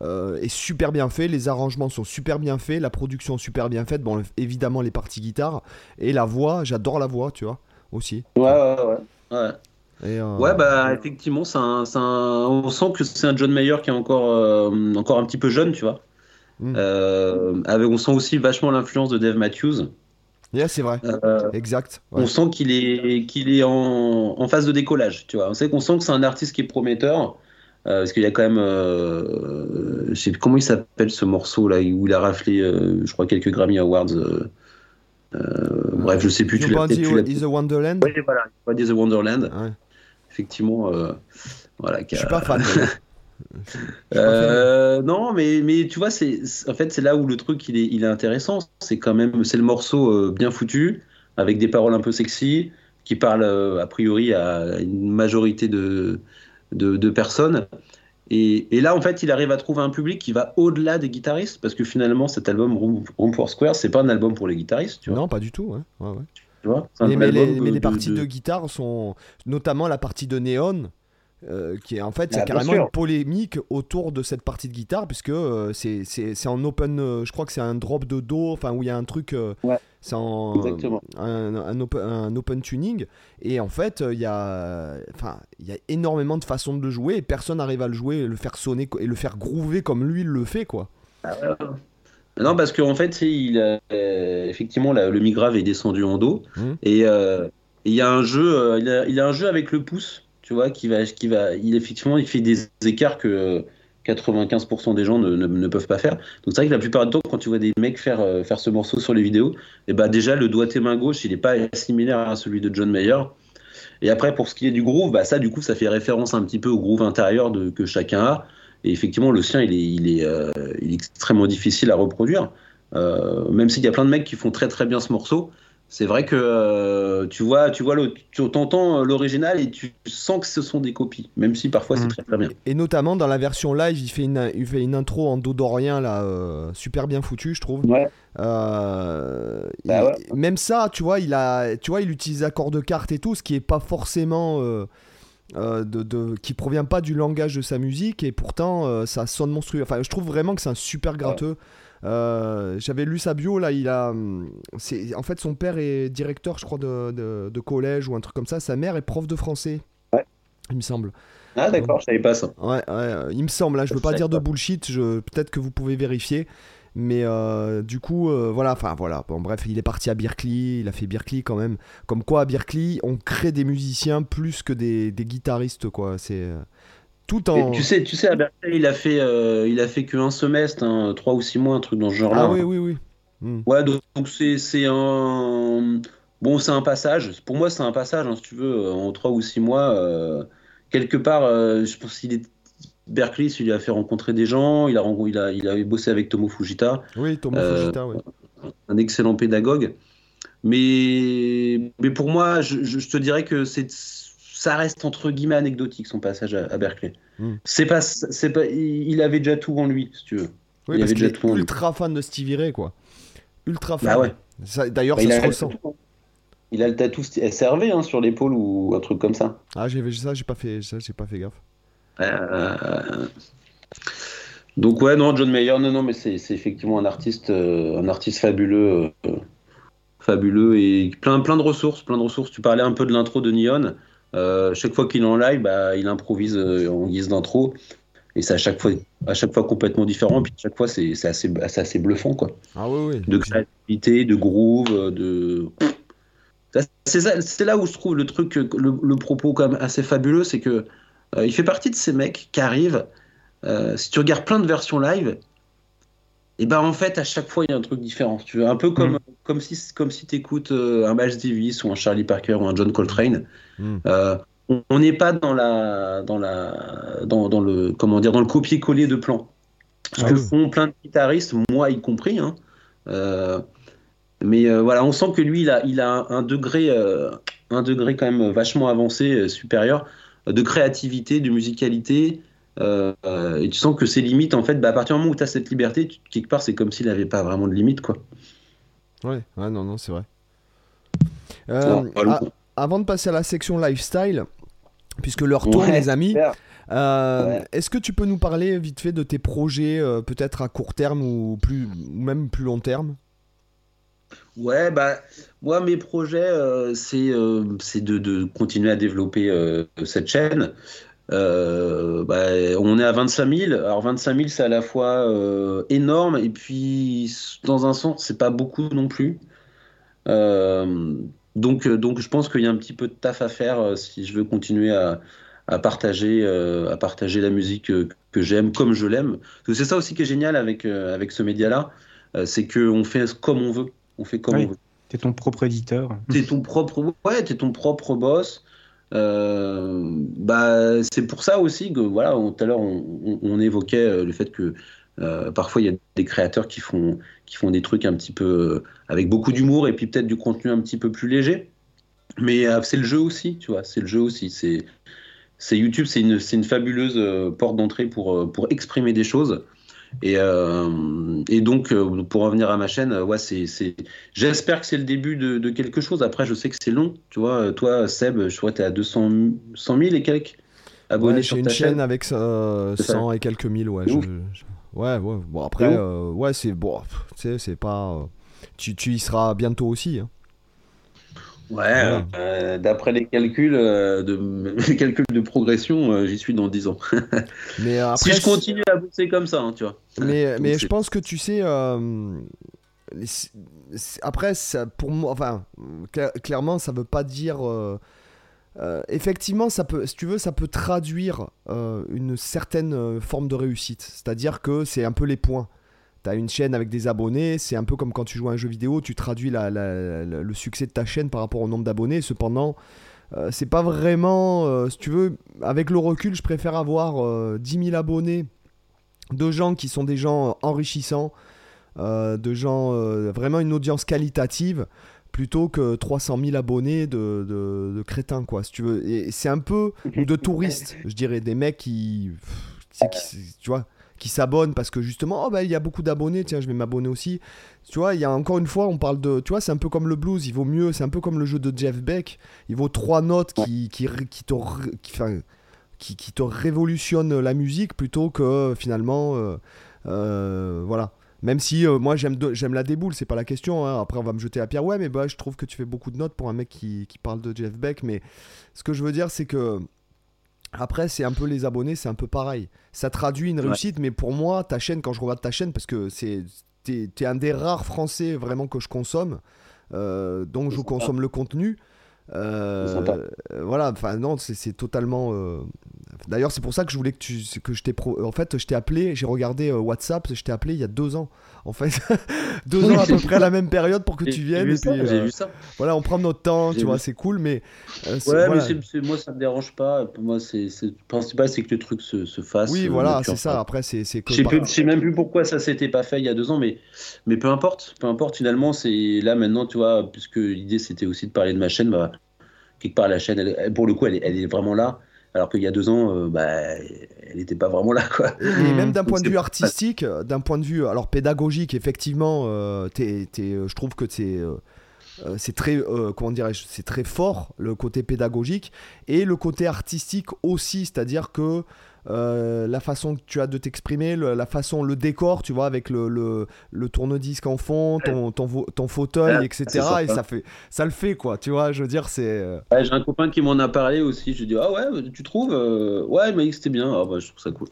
[SPEAKER 2] est super bien fait, les arrangements sont super bien faits, la production super bien faite, bon évidemment les parties guitare et la voix, j'adore la voix, tu vois, aussi.
[SPEAKER 3] Ouais, ouais, ouais. ouais. Ouais, bah effectivement, un, un... on sent que c'est un John Mayer qui est encore, encore un petit peu jeune, tu vois. Mm. Euh, avec, on sent aussi vachement l'influence de Dave Matthews.
[SPEAKER 2] Yeah, c'est vrai. Euh, exact.
[SPEAKER 3] On sent qu'il est, qu'il est en, en, phase de décollage. Tu vois, on sait qu'on sent que c'est un artiste qui est prometteur. Euh, parce qu'il y a quand même, je sais comment il s'appelle ce morceau là où il a raflé, je crois quelques Grammy Awards. bref, je sais plus.
[SPEAKER 2] Tu l'as Is the Wonderland.
[SPEAKER 3] Oui, voilà. Is the Wonderland. Effectivement, voilà.
[SPEAKER 2] Je suis pas fan.
[SPEAKER 3] Euh, non, mais, mais tu vois, c'est en fait c'est là où le truc il est, il est intéressant. C'est quand même c'est le morceau euh, bien foutu avec des paroles un peu sexy qui parlent euh, a priori à une majorité de, de, personnes. Et, et, là, en fait, il arrive à trouver un public qui va au-delà des guitaristes parce que finalement, cet album Room, for Square, c'est pas un album pour les guitaristes. Tu vois
[SPEAKER 2] non, pas du tout. Ouais. Ouais, Tu vois, mais, les, mais les, parties de... de guitare sont notamment la partie de Néon euh, qui est en fait, il y a ah, carrément une polémique autour de cette partie de guitare, puisque euh, c'est en open, euh, je crois que c'est un drop de Do, enfin où il y a un truc, c'est en un, un, open, un, open, tuning, et en fait, il y, a, il y a énormément de façons de le jouer, et personne n'arrive à le jouer, et le faire sonner, et le faire groover comme lui il le fait, quoi.
[SPEAKER 3] Ah non, parce qu'en fait, il, effectivement, le mi grave est descendu en Do, mmh. et il y a un jeu, il, a, il a un jeu avec le pouce tu vois, qui va, va, il effectivement, il fait des écarts que 95% des gens ne, peuvent pas faire. Donc c'est vrai que la plupart du temps, quand tu vois des mecs faire, euh, ce morceau sur les vidéos, et eh ben déjà le doigté main gauche, il n'est pas similaire à celui de John Mayer. Et après, pour ce qui est du groove, bah ça, du coup, ça fait référence un petit peu au groove intérieur que chacun a. Et effectivement, le sien, il est, euh, extrêmement difficile à reproduire. Euh, même s'il y a plein de mecs qui font très très bien ce morceau, c'est vrai que euh, tu vois, tu vois, tu euh, l'original et tu sens que ce sont des copies, même si parfois c'est mm. très, très bien.
[SPEAKER 2] Et notamment dans la version live, il fait une, il fait une intro en do dorien là, euh, super bien foutu, je trouve.
[SPEAKER 3] Ouais.
[SPEAKER 2] Bah même ça, tu vois, il a, tu vois, il utilise accords de cartes et tout, ce qui est pas forcément. de, de, qui provient pas du langage de sa musique et pourtant ça sonne monstrueux. Enfin, je trouve vraiment que c'est un super gratteux. Euh, j'avais lu sa bio là, il a, hum, c'est en fait son père est directeur, je crois, de, de, collège ou un truc comme ça. Sa mère est prof de français.
[SPEAKER 3] Ouais.
[SPEAKER 2] Il me semble.
[SPEAKER 3] Ah d'accord, je savais pas ça.
[SPEAKER 2] Ouais, ouais euh, il me semble. Là, je veux pas dire de bullshit. Je, peut-être que vous pouvez vérifier. Mais euh, du coup, voilà, enfin voilà. Bon, bref, il est parti à Berkeley, il a fait Berkeley quand même. Comme quoi, à Berkeley, on crée des musiciens plus que des, des guitaristes, quoi. C'est
[SPEAKER 3] tu sais, tu sais, à Berkeley, il a fait, euh, il a fait qu'un semestre, hein, trois ou six mois, un truc dans ce genre-là.
[SPEAKER 2] Ah oui, oui, oui.
[SPEAKER 3] Hmm. Ouais, donc c'est un. Bon, c'est un passage. Pour moi, c'est un passage, hein, si tu veux, en trois ou six mois. Euh, quelque part, euh, je pense qu'il est. Berkeley, il lui a fait rencontrer des gens, il a, il a, il a bossé avec Tomo Fujita.
[SPEAKER 2] Oui, Tomo Fujita, oui.
[SPEAKER 3] Un excellent pédagogue. Mais, mais pour moi, je, je te dirais que c'est ça reste entre guillemets anecdotique son passage à, Berkeley. Hmm. C'est pas, c'est pas, il avait déjà tout en lui, si tu veux.
[SPEAKER 2] Oui, il avait déjà tout ultra fan de Stevie Ray, quoi. Ultra fan.
[SPEAKER 3] Bah ouais.
[SPEAKER 2] D'ailleurs, ça se ressent.
[SPEAKER 3] Il a le tatou SRV hein, sur l'épaule ou un truc comme ça.
[SPEAKER 2] Ah, j'ai ça, j'ai pas fait, ça, j'ai pas fait gaffe.
[SPEAKER 3] Euh, donc ouais, non, John Mayer, non, non, mais c'est effectivement un artiste, euh, un artiste fabuleux, euh, fabuleux et plein, plein de ressources, plein de ressources. Tu parlais un peu de l'intro de Neon. Euh, chaque fois qu'il est en live, bah, il improvise euh, en guise d'intro. Et c'est à chaque fois, à chaque fois complètement différent. Puis à chaque fois, c'est assez, assez bluffant, quoi.
[SPEAKER 2] Ah oui, oui.
[SPEAKER 3] De créativité, de groove, de. C'est là où je trouve le truc, le, propos quand même assez fabuleux, c'est que euh, il fait partie de ces mecs qui arrivent. si tu regardes plein de versions live, et ben en fait à chaque fois il y a un truc différent. Tu veux un peu comme mm. comme si comme si écoutes un Miles Davis ou un Charlie Parker ou un John Coltrane. Hmm. Euh, on n'est pas dans la dans la dans, dans, le comment dire dans le copier-coller de plans. Ce ah que font plein de guitaristes, moi y compris. Hein. Euh, mais euh, voilà, on sent que lui, il a, il a un, degré, un degré quand même vachement avancé, supérieur, de créativité, de musicalité. Et tu sens que ses limites, en fait, bah, à partir du moment où tu as cette liberté, quelque part, c'est comme s'il n'avait pas vraiment de limites, quoi.
[SPEAKER 2] Ouais, ouais non, non, c'est vrai. Avant de passer à la section lifestyle, puisque leur tourne, les amis, euh, est-ce que tu peux nous parler vite fait de tes projets, euh, peut-être à court terme ou, plus, même plus long terme?
[SPEAKER 3] Ouais, bah, moi, mes projets, euh, c'est de, de, continuer à développer cette chaîne. Bah, on est à 25 000. Alors, 25 000, c'est à la fois énorme et puis, dans un sens, c'est pas beaucoup non plus. Donc, euh, donc je pense qu'il y a un petit peu de taf à faire euh, si je veux continuer à, partager, euh, à partager la musique que, j'aime comme je l'aime. C'est ça aussi qui est génial avec, avec ce média-là, c'est qu'on fait comme on veut. On fait comme on veut.
[SPEAKER 1] T'es ton propre éditeur.
[SPEAKER 3] T'es ton propre, ouais, es ton propre boss. Bah, c'est pour ça aussi que voilà, tout à l'heure on, évoquait le fait que parfois il y a des créateurs qui font qui font des trucs un petit peu euh, avec beaucoup d'humour et puis peut-être du contenu un petit peu plus léger. Mais euh, c'est le jeu aussi, tu vois, c'est le jeu aussi. C'est, YouTube, c'est une, une fabuleuse euh, porte d'entrée pour, pour exprimer des choses. Et, et donc, pour revenir à ma chaîne, ouais, c'est, j'espère que c'est le début de, de, quelque chose. Après, je sais que c'est long. Tu vois, toi, Seb, je crois que tu es à 200 100 000 et quelques abonnés
[SPEAKER 2] sur ta chaîne. une chaîne avec 100 et quelques mille, ouais. Ouais, ouais. Bon, après, euh, ouais, c'est bon. Tu sais, c'est pas. Euh, tu, tu, y seras bientôt aussi. Hein.
[SPEAKER 3] Ouais, euh, d'après les calculs, de, les calculs de progression, j'y suis dans 10 ans. mais après, si je continue à bosser comme ça, hein, tu vois.
[SPEAKER 2] Mais, mais je pense que tu sais. après, ça, pour moi, enfin, clairement, ça veut pas dire euh, effectivement, ça peut, si tu veux, ça peut traduire euh, une certaine euh, forme de réussite. C'est-à-dire que c'est un peu les points. Tu as une chaîne avec des abonnés, c'est un peu comme quand tu joues à un jeu vidéo, tu traduis le succès de ta chaîne par rapport au nombre d'abonnés. Cependant, c'est pas vraiment, si tu veux, avec le recul, je préfère avoir 10 000 abonnés de gens qui sont des gens enrichissants, de gens, vraiment une audience qualitative, plutôt que 300 000 abonnés de, crétins, quoi, si tu veux. Et c'est un peu de touristes, je dirais, des mecs qui, tu vois, qui s'abonnent parce que justement, oh bah il y a beaucoup d'abonnés, tiens, je vais m'abonner aussi. Tu vois, il y a encore une fois, on parle de, tu vois, c'est un peu comme le blues, il vaut mieux, c'est un peu comme le jeu de Jeff Beck, il vaut trois notes qui, qui, qui te, qui, qui, te révolutionnent la musique plutôt que finalement, euh, euh, voilà. Même si euh, moi j'aime j'aime la déboule, c'est pas la question. Hein. Après on va me jeter à pierre. Ouais, mais bah je trouve que tu fais beaucoup de notes pour un mec qui, qui parle de Jeff Beck. Mais ce que je veux dire, c'est que après c'est un peu les abonnés, c'est un peu pareil. Ça traduit une réussite, mais pour moi ta chaîne, quand je regarde ta chaîne, parce que c'est t'es es un des rares Français vraiment que je consomme, euh, donc je consomme le contenu. Euh, voilà, enfin non, c'est totalement. Euh, d'ailleurs, c'est pour ça que je voulais que tu, que je t'ai pro... En fait, je t'ai appelé, j'ai regardé euh, WhatsApp, je t'ai appelé il y a deux ans. En fait, deux ans à peu près à la même période pour que tu viennes.
[SPEAKER 3] J'ai vu ça.
[SPEAKER 2] Voilà, on prend notre temps, tu vois, c'est cool, mais.
[SPEAKER 3] ouais, mais moi ça me dérange pas. Pour moi, c'est le principal, c'est que le truc se, se fasse.
[SPEAKER 2] Oui, voilà, c'est ça. Après, c'est.
[SPEAKER 3] Je sais même plus pourquoi ça s'était pas fait il y a deux ans, mais mais peu importe, peu importe. Finalement, c'est là maintenant, tu vois, puisque l'idée c'était aussi de parler de ma chaîne, bah quelque part la chaîne, elle, pour le coup, elle, elle est vraiment là alors qu'il y a deux ans, euh, bah, elle n'était pas vraiment là. Quoi.
[SPEAKER 2] Et même d'un point de vue artistique, d'un point de vue alors pédagogique, effectivement, euh, euh, je trouve que c'est c'est très comment dirais-je, c'est très fort le côté pédagogique et le côté artistique aussi, c'est-à-dire que euh, la façon que tu as de t'exprimer, la façon, le décor, tu vois, avec le, le, le tourne-disque en fond, ton, ton, ton fauteuil, etc. Et ça, fait, ça le fait, quoi, tu vois, je veux dire, c'est... Euh,
[SPEAKER 3] j'ai un copain qui m'en a parlé aussi, je lui ai dit, ah ouais, tu trouves euh, Ouais, mais c'était bien, ah bah, je trouve ça cool.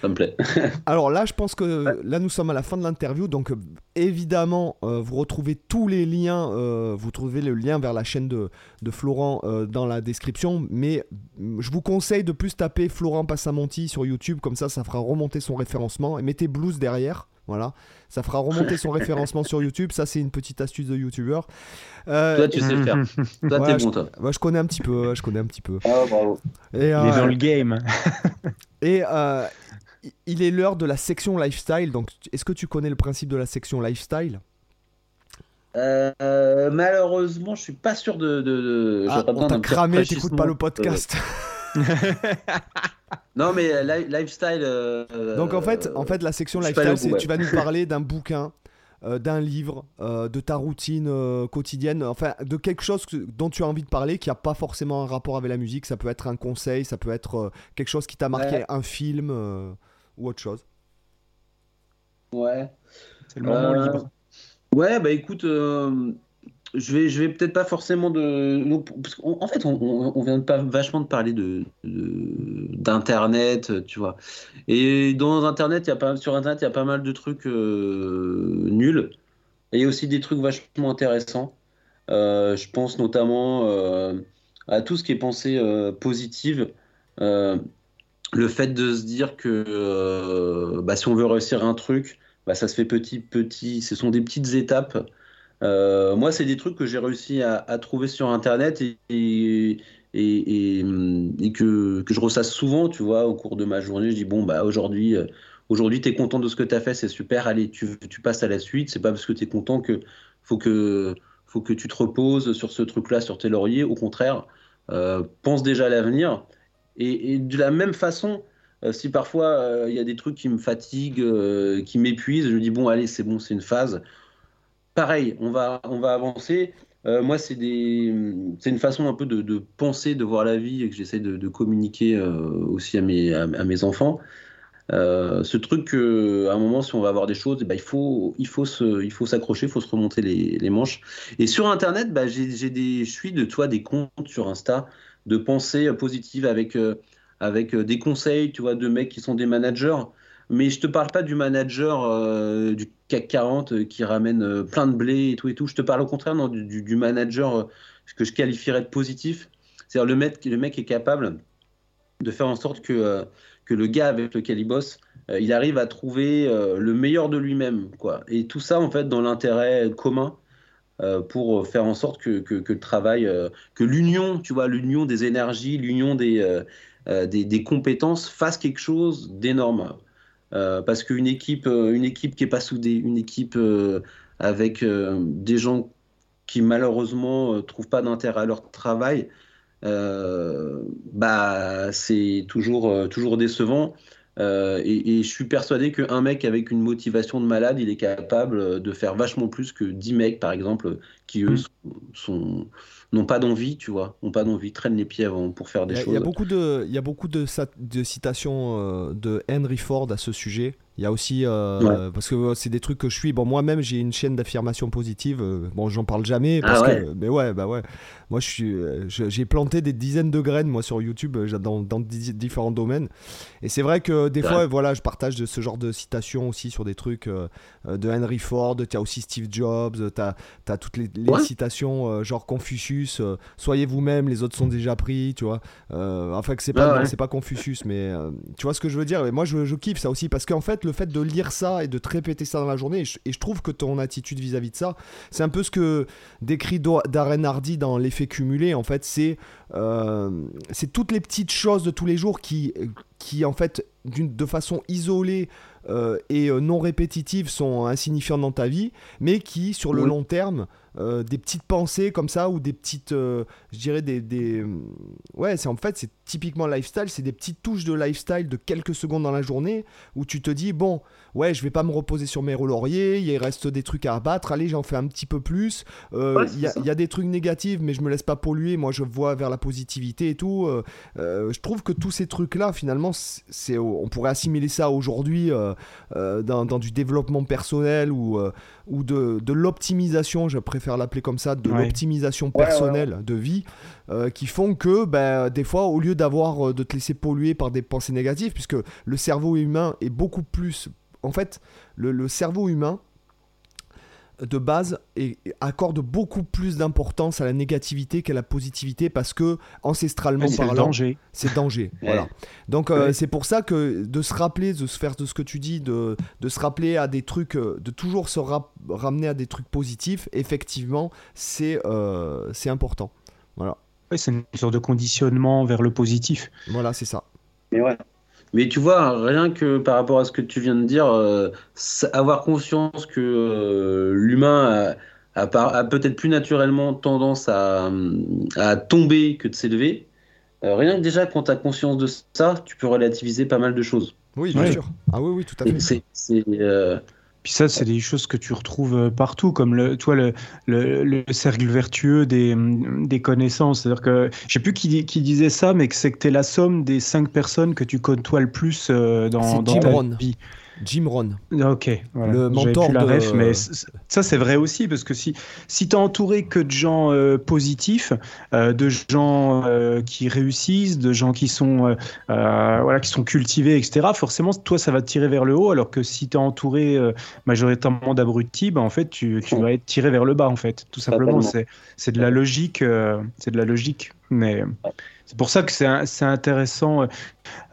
[SPEAKER 3] Ça me plaît.
[SPEAKER 2] Alors là, je pense que là, nous sommes à la fin de l'interview. Donc, euh, évidemment, euh, vous retrouvez tous les liens. Euh, vous trouvez le lien vers la chaîne de, Florent dans la description. Mais mm, je vous conseille de plus taper Florent Passamonti sur YouTube. Comme ça, ça fera remonter son référencement. Et mettez Blues derrière. Voilà, ça fera remonter son référencement sur YouTube. Ça, c'est une petite astuce de YouTuber.
[SPEAKER 3] toi, tu sais le faire. Toi, t'es bon, toi.
[SPEAKER 2] je connais un petit peu. Je connais un petit peu.
[SPEAKER 3] Ah, bravo.
[SPEAKER 1] Et, Il est dans le game.
[SPEAKER 2] et il est l'heure de la section lifestyle. Donc, est-ce que tu connais le principe de la section lifestyle?
[SPEAKER 3] Euh, malheureusement, je suis pas sûr de. de,
[SPEAKER 2] ah, on t'a cramé, t'écoutes pas le podcast.
[SPEAKER 3] non, mais lifestyle. Euh,
[SPEAKER 2] Donc en fait, en fait, la section lifestyle, c'est tu vas nous parler d'un bouquin, euh, d'un livre, de ta routine quotidienne, enfin de quelque chose dont tu as envie de parler qui a pas forcément un rapport avec la musique. Ça peut être un conseil, ça peut être quelque chose qui t'a marqué, un film ou autre chose
[SPEAKER 3] Ouais.
[SPEAKER 1] C'est le moment euh, libre.
[SPEAKER 3] Ouais, bah écoute, euh, je vais, je vais peut-être pas forcément de. en fait, on, vient pas vachement de parler de d'internet, tu vois. Et dans internet, y a pas sur internet, il y a pas mal de trucs euh, nuls. Et il y a aussi des trucs vachement intéressants. je pense notamment à tout ce qui est pensée positive le fait de se dire que euh, bah, si on veut réussir un truc, bah, ça se fait petit petit. Ce sont des petites étapes. Euh, moi, c'est des trucs que j'ai réussi à, trouver sur Internet et, que, je ressasse souvent, tu vois, au cours de ma journée. Je dis, bon, bah, aujourd'hui, euh, aujourd'hui tu es content de ce que tu as fait, c'est super, allez, tu, passes à la suite. C'est pas parce que tu es content que faut, que faut que tu te reposes sur ce truc-là, sur tes lauriers. Au contraire, pense déjà à l'avenir. Et, de la même façon, euh, si parfois euh, il y a des trucs qui me fatiguent, euh, qui m'épuisent, je dis bon, allez, c'est bon, c'est une phase. Pareil, on va, avancer. moi, c'est une façon un peu de, penser, de voir la vie et que j'essaie de, communiquer aussi à mes, enfants. ce truc à un moment, si on va avoir des choses, bah, il faut, s'accrocher, il faut se remonter les, manches. Et sur Internet, bah, j'ai des, je suis de toi des comptes sur Insta de pensée positive avec, euh, avec euh, des conseils, tu vois, de mecs qui sont des managers. Mais je te parle pas du manager euh, du CAC 40 qui ramène plein de blé et tout et tout. Je te parle au contraire du, manager que je qualifierais de positif. C'est-à-dire le mec, le mec est capable de faire en sorte que, le gars avec lequel il bosse, il arrive à trouver le meilleur de lui-même. quoi. Et tout ça, en fait, dans l'intérêt commun euh, pour faire en sorte que, le travail, euh, que l'union, tu vois, l'union des énergies, l'union euh, des, compétences fasse quelque chose d'énorme. Parce qu'une équipe, une équipe qui n'est pas soudée, une équipe avec des gens qui malheureusement ne trouvent pas d'intérêt à leur travail, bah, c'est toujours, toujours décevant. et, je suis persuadé qu'un mec avec une motivation de malade, il est capable de faire vachement plus que 10 mecs, par exemple, qui eux mm. sont, n'ont pas d'envie, tu vois, n'ont pas d'envie, traînent les pieds avant pour faire des choses.
[SPEAKER 2] Il y a beaucoup de, il y a beaucoup de, de citations de Henry Ford à ce sujet. Il y a aussi, euh, parce que c'est des trucs que je suis. Bon, moi-même, j'ai une chaîne d'affirmation positive. Euh, bon, j'en parle jamais. Ah parce que, mais ouais, bah ouais. Moi, je suis, euh, j'ai planté des dizaines de graines, moi, sur YouTube, dans, dans différents domaines. Et c'est vrai que des fois, voilà, je partage de ce genre de citations aussi sur des trucs de Henry Ford. Tu as aussi Steve Jobs. Tu as, as, toutes les, citations, genre Confucius. Soyez vous-même, les autres sont déjà pris, tu vois. enfin, que c'est pas, c'est pas Confucius, mais tu vois ce que je veux dire? Mais moi, je, je kiffe ça aussi parce qu'en fait, le fait de lire ça et de te répéter ça dans la journée, et je, trouve que ton attitude vis-à-vis de ça, c'est un peu ce que décrit Darren Hardy dans L'effet cumulé. En fait, c'est euh, c'est toutes les petites choses de tous les jours qui, qui en fait, de façon isolée, euh, et euh, non répétitives sont insignifiantes dans ta vie, mais qui, sur le long terme, euh, des petites pensées comme ça, ou des petites, je dirais, des... des... Ouais, c'est en fait, c'est typiquement lifestyle, c'est des petites touches de lifestyle de quelques secondes dans la journée, où tu te dis, bon, ouais, je vais pas me reposer sur mes lauriers, il reste des trucs à abattre, allez, j'en fais un petit peu plus. Il y, y, a des trucs négatifs, mais je me laisse pas polluer, moi je vois vers la positivité et tout. je trouve que tous ces trucs-là, finalement, c'est, on pourrait assimiler ça aujourd'hui euh, dans, du développement personnel ou, euh, ou de, de l'optimisation, je préfère l'appeler comme ça, de l'optimisation personnelle de vie, euh, qui font que ben, des fois, au lieu d'avoir de te laisser polluer par des pensées négatives, puisque le cerveau humain est beaucoup plus... En fait, le, le cerveau humain de base et accorde beaucoup plus d'importance à la négativité qu'à la positivité parce que ancestralement
[SPEAKER 1] parlant, c'est danger.
[SPEAKER 2] C'est danger. voilà. Donc euh, c'est pour ça que de se rappeler, de se faire de ce que tu dis, de, de se rappeler à des trucs, euh, de toujours se ramener à des trucs positifs, effectivement, c'est euh, c'est important. Voilà.
[SPEAKER 1] c'est une sorte de conditionnement vers le positif.
[SPEAKER 2] Voilà, c'est ça.
[SPEAKER 3] Mais ouais. Mais tu vois, rien que par rapport à ce que tu viens de dire, euh, avoir conscience que euh, l'humain a, peut-être plus naturellement tendance à, tomber que de s'élever, euh, rien que déjà quand tu as conscience de ça, tu peux relativiser pas mal de choses.
[SPEAKER 2] Oui, bien sûr. Ah oui, oui, tout à fait.
[SPEAKER 3] C'est
[SPEAKER 1] puis ça, c'est des choses que tu retrouves euh, partout, comme le, toi, le, le, cercle vertueux des, des connaissances. C'est-à-dire que, je sais plus qui, qui disait ça, mais que c'est que tu es la somme des cinq personnes que tu côtoies le plus euh, dans, dans ta vie.
[SPEAKER 2] Jim Rohn.
[SPEAKER 1] Ok, le mentor la ref, mais ça c'est vrai aussi parce que si si t'es entouré que de gens euh, positifs, euh, de gens euh, qui réussissent, de gens qui sont voilà qui sont cultivés, etc. Forcément, toi ça va te tirer vers le haut, alors que si t'es entouré majoritairement d'abrutis, bah, en fait tu, tu vas être tiré vers le bas en fait, tout simplement. C'est c'est de la logique, c'est de la logique, mais c'est pour ça que c'est intéressant,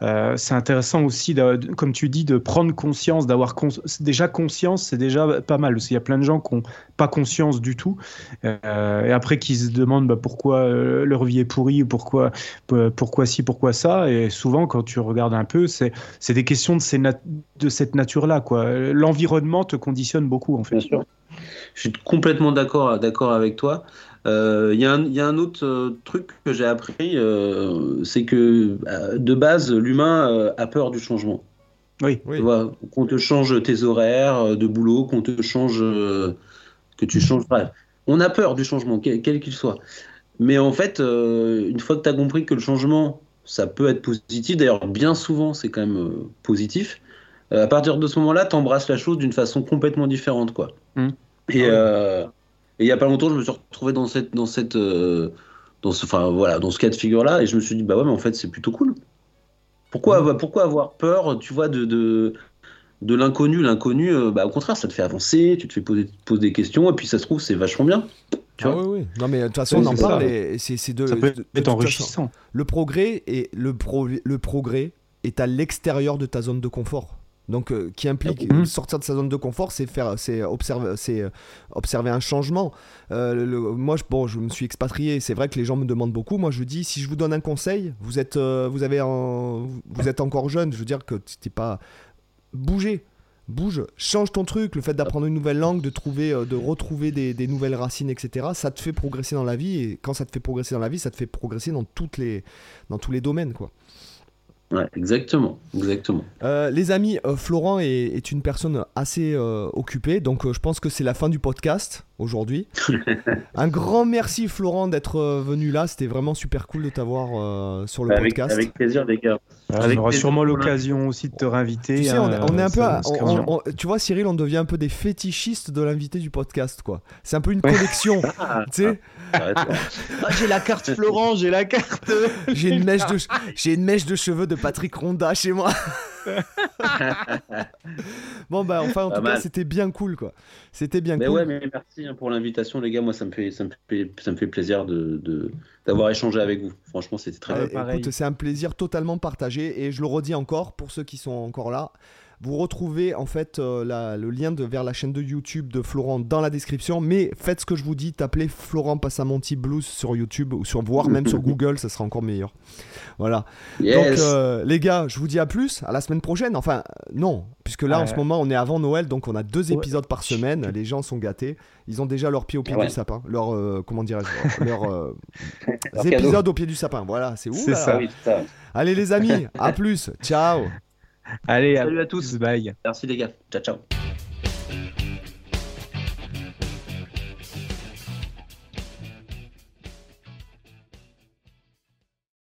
[SPEAKER 1] euh, c'est intéressant aussi, comme tu dis, de prendre conscience, d'avoir déjà conscience, c'est déjà pas mal. Parce qu'il y a plein de gens qui n'ont pas conscience du tout, euh, et après qui se demandent bah, pourquoi euh, leur vie est pourrie, pourquoi, pourquoi ci, pourquoi ça. Et souvent, quand tu regardes un peu, c'est des questions de, ces de cette nature-là. L'environnement te conditionne beaucoup, en fait.
[SPEAKER 3] Bien sûr. Je suis complètement d'accord avec toi. Il euh, y, a un autre euh, truc que j'ai appris, euh, c'est que de base, l'humain a peur du changement.
[SPEAKER 1] Oui.
[SPEAKER 3] Tu vois, qu'on te change tes horaires de boulot, qu'on te change, que tu changes. Bref, on a peur du changement, quel qu'il soit. Mais en fait, une fois que tu as compris que le changement, ça peut être positif, d'ailleurs, bien souvent, c'est quand même positif. à partir de ce moment-là, tu embrasses la chose d'une façon complètement différente, quoi. Mmh. Et, ah et il y a pas longtemps, je me suis retrouvé dans cette, dans cette, euh, dans ce, enfin voilà, dans ce cas de figure-là, et je me suis dit bah ouais, mais en fait c'est plutôt cool. Pourquoi, mmh. pourquoi avoir peur, tu vois, de, de, de l'inconnu? L'inconnu, euh, bah au contraire, ça te fait avancer, tu te fais poser, poser des questions, et puis ça se trouve c'est vachement bien.
[SPEAKER 2] Tu ah vois? oui, oui. Non mais de toute façon on en parle, c'est de,
[SPEAKER 1] ça peut être enrichissant.
[SPEAKER 2] le progrès et le, pro, le progrès est à l'extérieur de ta zone de confort. Donc, euh, qui implique mmh. sortir de sa zone de confort, c'est faire, c'est observer, c'est euh, observer un changement. Euh, moi, je, bon, je me suis expatrié. C'est vrai que les gens me demandent beaucoup. Moi, je dis, si je vous donne un conseil, vous êtes, vous avez, vous êtes encore jeune. Je veux dire que t'es pas bougez. bouge, change ton truc. Le fait d'apprendre une nouvelle langue, de trouver, de retrouver des, des nouvelles racines, etc. Ça te fait progresser dans la vie. Et quand ça te fait progresser dans la vie, ça te fait progresser dans toutes les, dans tous les domaines, quoi.
[SPEAKER 3] Ouais, exactement, exactement.
[SPEAKER 2] Euh, les amis, euh, Florent est, est une personne assez euh, occupée, donc euh, je pense que c'est la fin du podcast aujourd'hui. Un grand merci Florent d'être euh, venu là, c'était vraiment super cool de t'avoir euh, sur le
[SPEAKER 3] avec,
[SPEAKER 2] podcast.
[SPEAKER 3] avec plaisir, les gars.
[SPEAKER 1] on
[SPEAKER 3] Avec
[SPEAKER 1] aura
[SPEAKER 3] plaisir
[SPEAKER 1] sûrement l'occasion aussi de te réinviter.
[SPEAKER 2] Tu sais, on, est- on est un peu, à- on- on- on- tu vois Cyril, on devient un peu des fétichistes de l'invité du podcast, quoi. C'est un peu une collection,
[SPEAKER 3] Ah,
[SPEAKER 2] tu sais.
[SPEAKER 1] Ah, j'ai la carte Florent, j'ai la carte.
[SPEAKER 2] J'ai une mèche de, j'ai une mèche de cheveux de Patrick Ronda chez moi. bon bah enfin en tout cas c'était bien cool quoi. C'était bien
[SPEAKER 3] Mais
[SPEAKER 2] cool.
[SPEAKER 3] ouais, mais merci hein, pour l'invitation, les gars. Moi, ça me fait, ça me fait, ça me fait plaisir de, d'avoir échangé avec vous. Franchement, c'était très
[SPEAKER 2] Euh,
[SPEAKER 3] bien.
[SPEAKER 1] pareil.
[SPEAKER 2] écoute, c'est un plaisir totalement partagé et je le redis encore pour ceux qui sont encore là. Vous retrouvez en fait euh, la- le lien de, vers la chaîne de YouTube de Florent dans la description. Mais faites ce que je vous dis, tapez Florent Passamonti Blues sur YouTube ou sur voire même sur Google, ça sera encore meilleur. Voilà.
[SPEAKER 3] Yes.
[SPEAKER 2] Donc euh, les gars, je vous dis à plus, à la semaine prochaine. Enfin non, puisque là en ce moment on est avant Noël, donc on a deux
[SPEAKER 1] Ouais.
[SPEAKER 2] épisodes par semaine. Les gens sont gâtés. Ils ont déjà leur pied au pied
[SPEAKER 3] Ouais.
[SPEAKER 2] du sapin. Leur euh, comment dirais-je Leur euh,
[SPEAKER 3] Leur cadeau.
[SPEAKER 2] épisodes au pied du sapin. Voilà, c'est où
[SPEAKER 1] C'est
[SPEAKER 2] là
[SPEAKER 1] ça.
[SPEAKER 3] Ah oui, c'est ça.
[SPEAKER 2] Allez les amis, à plus, ciao
[SPEAKER 1] Allez,
[SPEAKER 3] Salut à tous.
[SPEAKER 1] Bye.
[SPEAKER 3] Merci, les gars. Ciao, ciao.